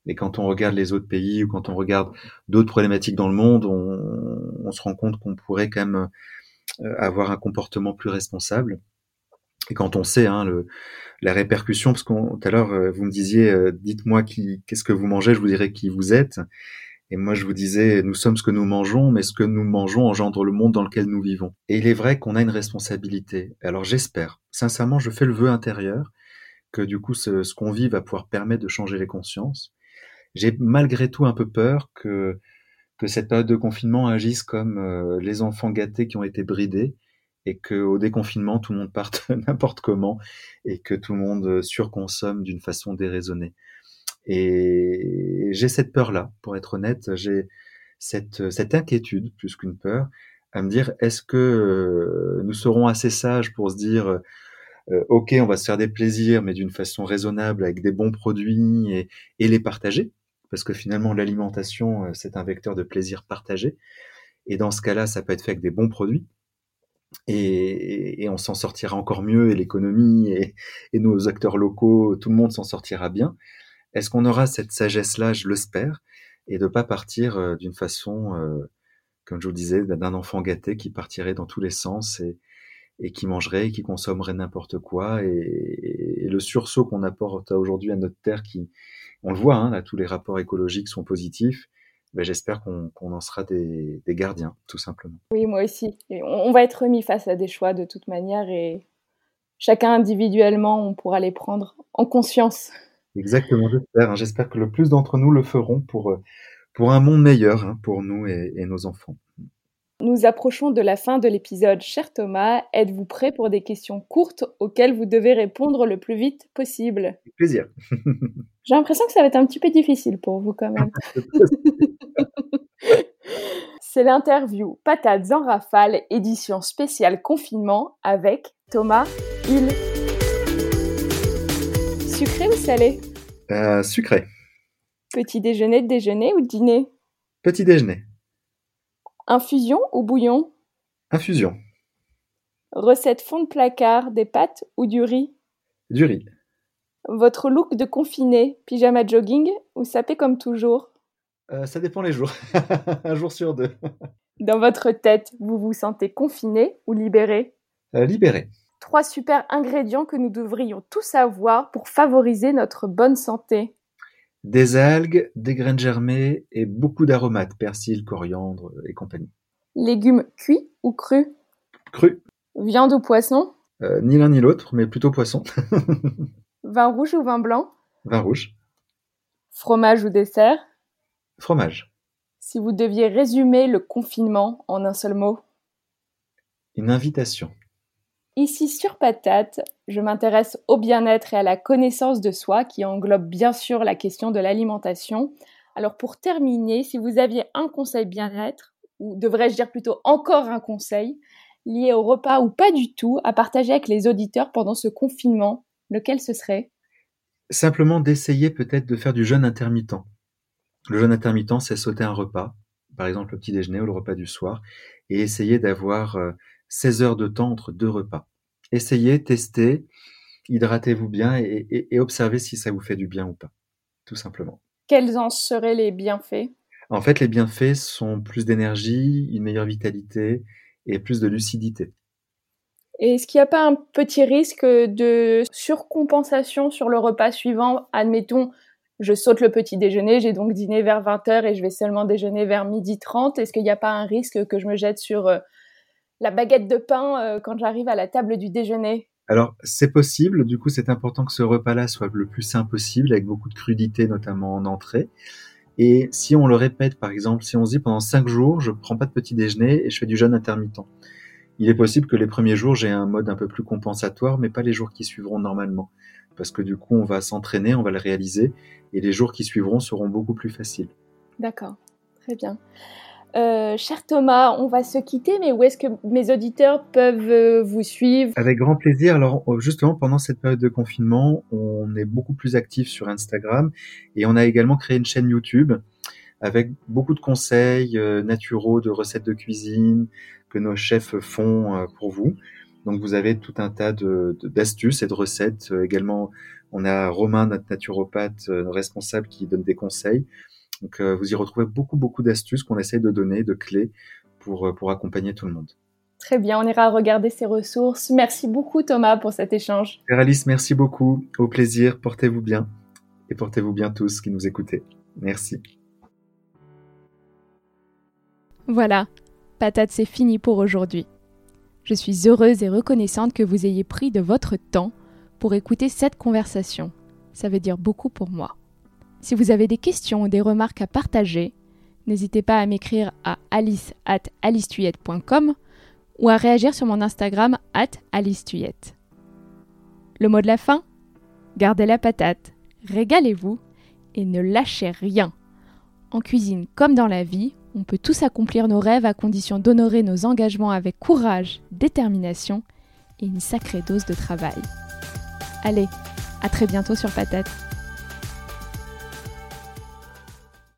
Et quand on regarde les autres pays ou quand on regarde d'autres problématiques dans le monde, on, on se rend compte qu'on pourrait quand même avoir un comportement plus responsable. Et quand on sait hein, le, la répercussion, parce qu'on tout à l'heure euh, vous me disiez, euh, dites-moi qui, qu'est-ce que vous mangez, je vous dirai qui vous êtes. Et moi je vous disais, nous sommes ce que nous mangeons, mais ce que nous mangeons engendre le monde dans lequel nous vivons. Et il est vrai qu'on a une responsabilité. Alors j'espère, sincèrement, je fais le vœu intérieur que du coup ce, ce qu'on vit va pouvoir permettre de changer les consciences. J'ai malgré tout un peu peur que que cette période de confinement agisse comme euh, les enfants gâtés qui ont été bridés et qu'au déconfinement, tout le monde parte [laughs] n'importe comment et que tout le monde euh, surconsomme d'une façon déraisonnée. Et j'ai cette peur-là, pour être honnête, j'ai cette, cette inquiétude, plus qu'une peur, à me dire, est-ce que euh, nous serons assez sages pour se dire, ok, on va se faire des plaisirs, mais d'une façon raisonnable, avec des bons produits et les partager parce que finalement l'alimentation, euh, c'est un vecteur de plaisir partagé. Et dans ce cas-là, ça peut être fait avec des bons produits. Et, on s'en sortira encore mieux, et l'économie, et, nos acteurs locaux, tout le monde s'en sortira bien. Est-ce qu'on aura cette sagesse-là, je l'espère, et de pas partir euh, d'une façon, euh, comme je vous disais, d'un enfant gâté qui partirait dans tous les sens et qui mangerait, et qui consommerait n'importe quoi, et, le sursaut qu'on apporte aujourd'hui à notre terre qui, on le voit, hein, là, tous les rapports écologiques sont positifs, ben, j'espère qu'on en sera des, gardiens, tout simplement. Oui, moi aussi. on, va être remis face à des choix de toute manière et chacun individuellement, on pourra les prendre en conscience. Exactement, j'espère. Hein. J'espère que le plus d'entre nous le feront pour, pour un monde meilleur hein, pour nous et, nos enfants. Nous approchons de la fin de l'épisode. Cher Thomas, êtes-vous prêt pour des questions courtes auxquelles vous devez répondre le plus vite possible? Avec plaisir. [laughs] J'ai l'impression que ça va être un petit peu difficile pour vous quand même. [laughs] C'est l'interview Patates en rafale, édition spéciale confinement avec Thomas Hill. Sucré ou salé? Euh, Sucré. Petit déjeuner, déjeuner ou dîner? Petit déjeuner. Infusion ou bouillon? Infusion. Recette fond de placard, des pâtes ou du riz? Du riz. Votre look de confiné, pyjama jogging ou sapé comme toujours? Euh, Ça dépend les jours. [laughs] Un jour sur deux. Dans votre tête, vous vous sentez confiné ou libéré? Euh, Libéré. Trois super ingrédients que nous devrions tous avoir pour favoriser notre bonne santé des algues, des graines germées et beaucoup d'aromates, persil, coriandre et compagnie. Légumes cuits ou crus? Crus. Viande ou poisson? Euh, Ni l'un ni l'autre, mais plutôt poisson. [laughs] vin rouge ou vin blanc? Vin rouge. Fromage ou dessert? Fromage. Si vous deviez résumer le confinement en un seul mot? Une invitation. Ici sur Patate, je m'intéresse au bien-être et à la connaissance de soi qui englobe bien sûr la question de l'alimentation. Alors pour terminer, si vous aviez un conseil bien-être, ou devrais-je dire plutôt encore un conseil, lié au repas ou pas du tout, à partager avec les auditeurs pendant ce confinement, lequel ce serait? Simplement d'essayer peut-être de faire du jeûne intermittent. Le jeûne intermittent, c'est sauter un repas, par exemple le petit déjeuner ou le repas du soir, et essayer d'avoir euh, 16 heures de temps entre deux repas. Essayez, testez, hydratez-vous bien et, observez si ça vous fait du bien ou pas, tout simplement. Quels en seraient les bienfaits? En fait, les bienfaits sont plus d'énergie, une meilleure vitalité et plus de lucidité. Et est-ce qu'il n'y a pas un petit risque de surcompensation sur le repas suivant? Admettons, je saute le petit déjeuner, j'ai donc dîné vers 20h et je vais seulement déjeuner vers midi 30. Est-ce qu'il n'y a pas un risque que je me jette sur euh, la baguette de pain euh, quand j'arrive à la table du déjeuner alors, c'est possible. Du coup, c'est important que ce repas-là soit le plus sain possible, avec beaucoup de crudité, notamment en entrée. Et si on le répète, par exemple, si on se dit pendant cinq jours, je prends pas de petit déjeuner et je fais du jeûne intermittent. Il est possible que les premiers jours, j'ai un mode un peu plus compensatoire, mais pas les jours qui suivront normalement. Parce que du coup, on va s'entraîner, on va le réaliser, et les jours qui suivront seront beaucoup plus faciles. D'accord, très bien. Euh, cher Thomas, on va se quitter, mais où est-ce que mes auditeurs peuvent euh, vous suivre? Avec grand plaisir. Alors euh, justement, pendant cette période de confinement, on est beaucoup plus actif sur Instagram et on a également créé une chaîne YouTube avec beaucoup de conseils naturaux, de recettes de cuisine que nos chefs font pour vous. Donc vous avez tout un tas d'astuces et de recettes. également, on a Romain, notre naturopathe responsable, qui donne des conseils. Donc euh, vous y retrouvez beaucoup beaucoup d'astuces qu'on essaie de donner, de clés pour, euh, pour accompagner tout le monde. Très bien, on ira regarder ces ressources. Merci beaucoup Thomas pour cet échange. Alice, merci beaucoup. Au plaisir, portez-vous bien et portez-vous bien tous qui nous écoutez. Merci. Voilà, patate, c'est fini pour aujourd'hui. Je suis heureuse et reconnaissante que vous ayez pris de votre temps pour écouter cette conversation. Ça veut dire beaucoup pour moi. Si vous avez des questions ou des remarques à partager, n'hésitez pas à m'écrire à alice at ou à réagir sur mon Instagram at alicetuyette. Le mot de la fin Gardez la patate, régalez-vous et ne lâchez rien. En cuisine comme dans la vie, on peut tous accomplir nos rêves à condition d'honorer nos engagements avec courage, détermination et une sacrée dose de travail. Allez, à très bientôt sur Patate.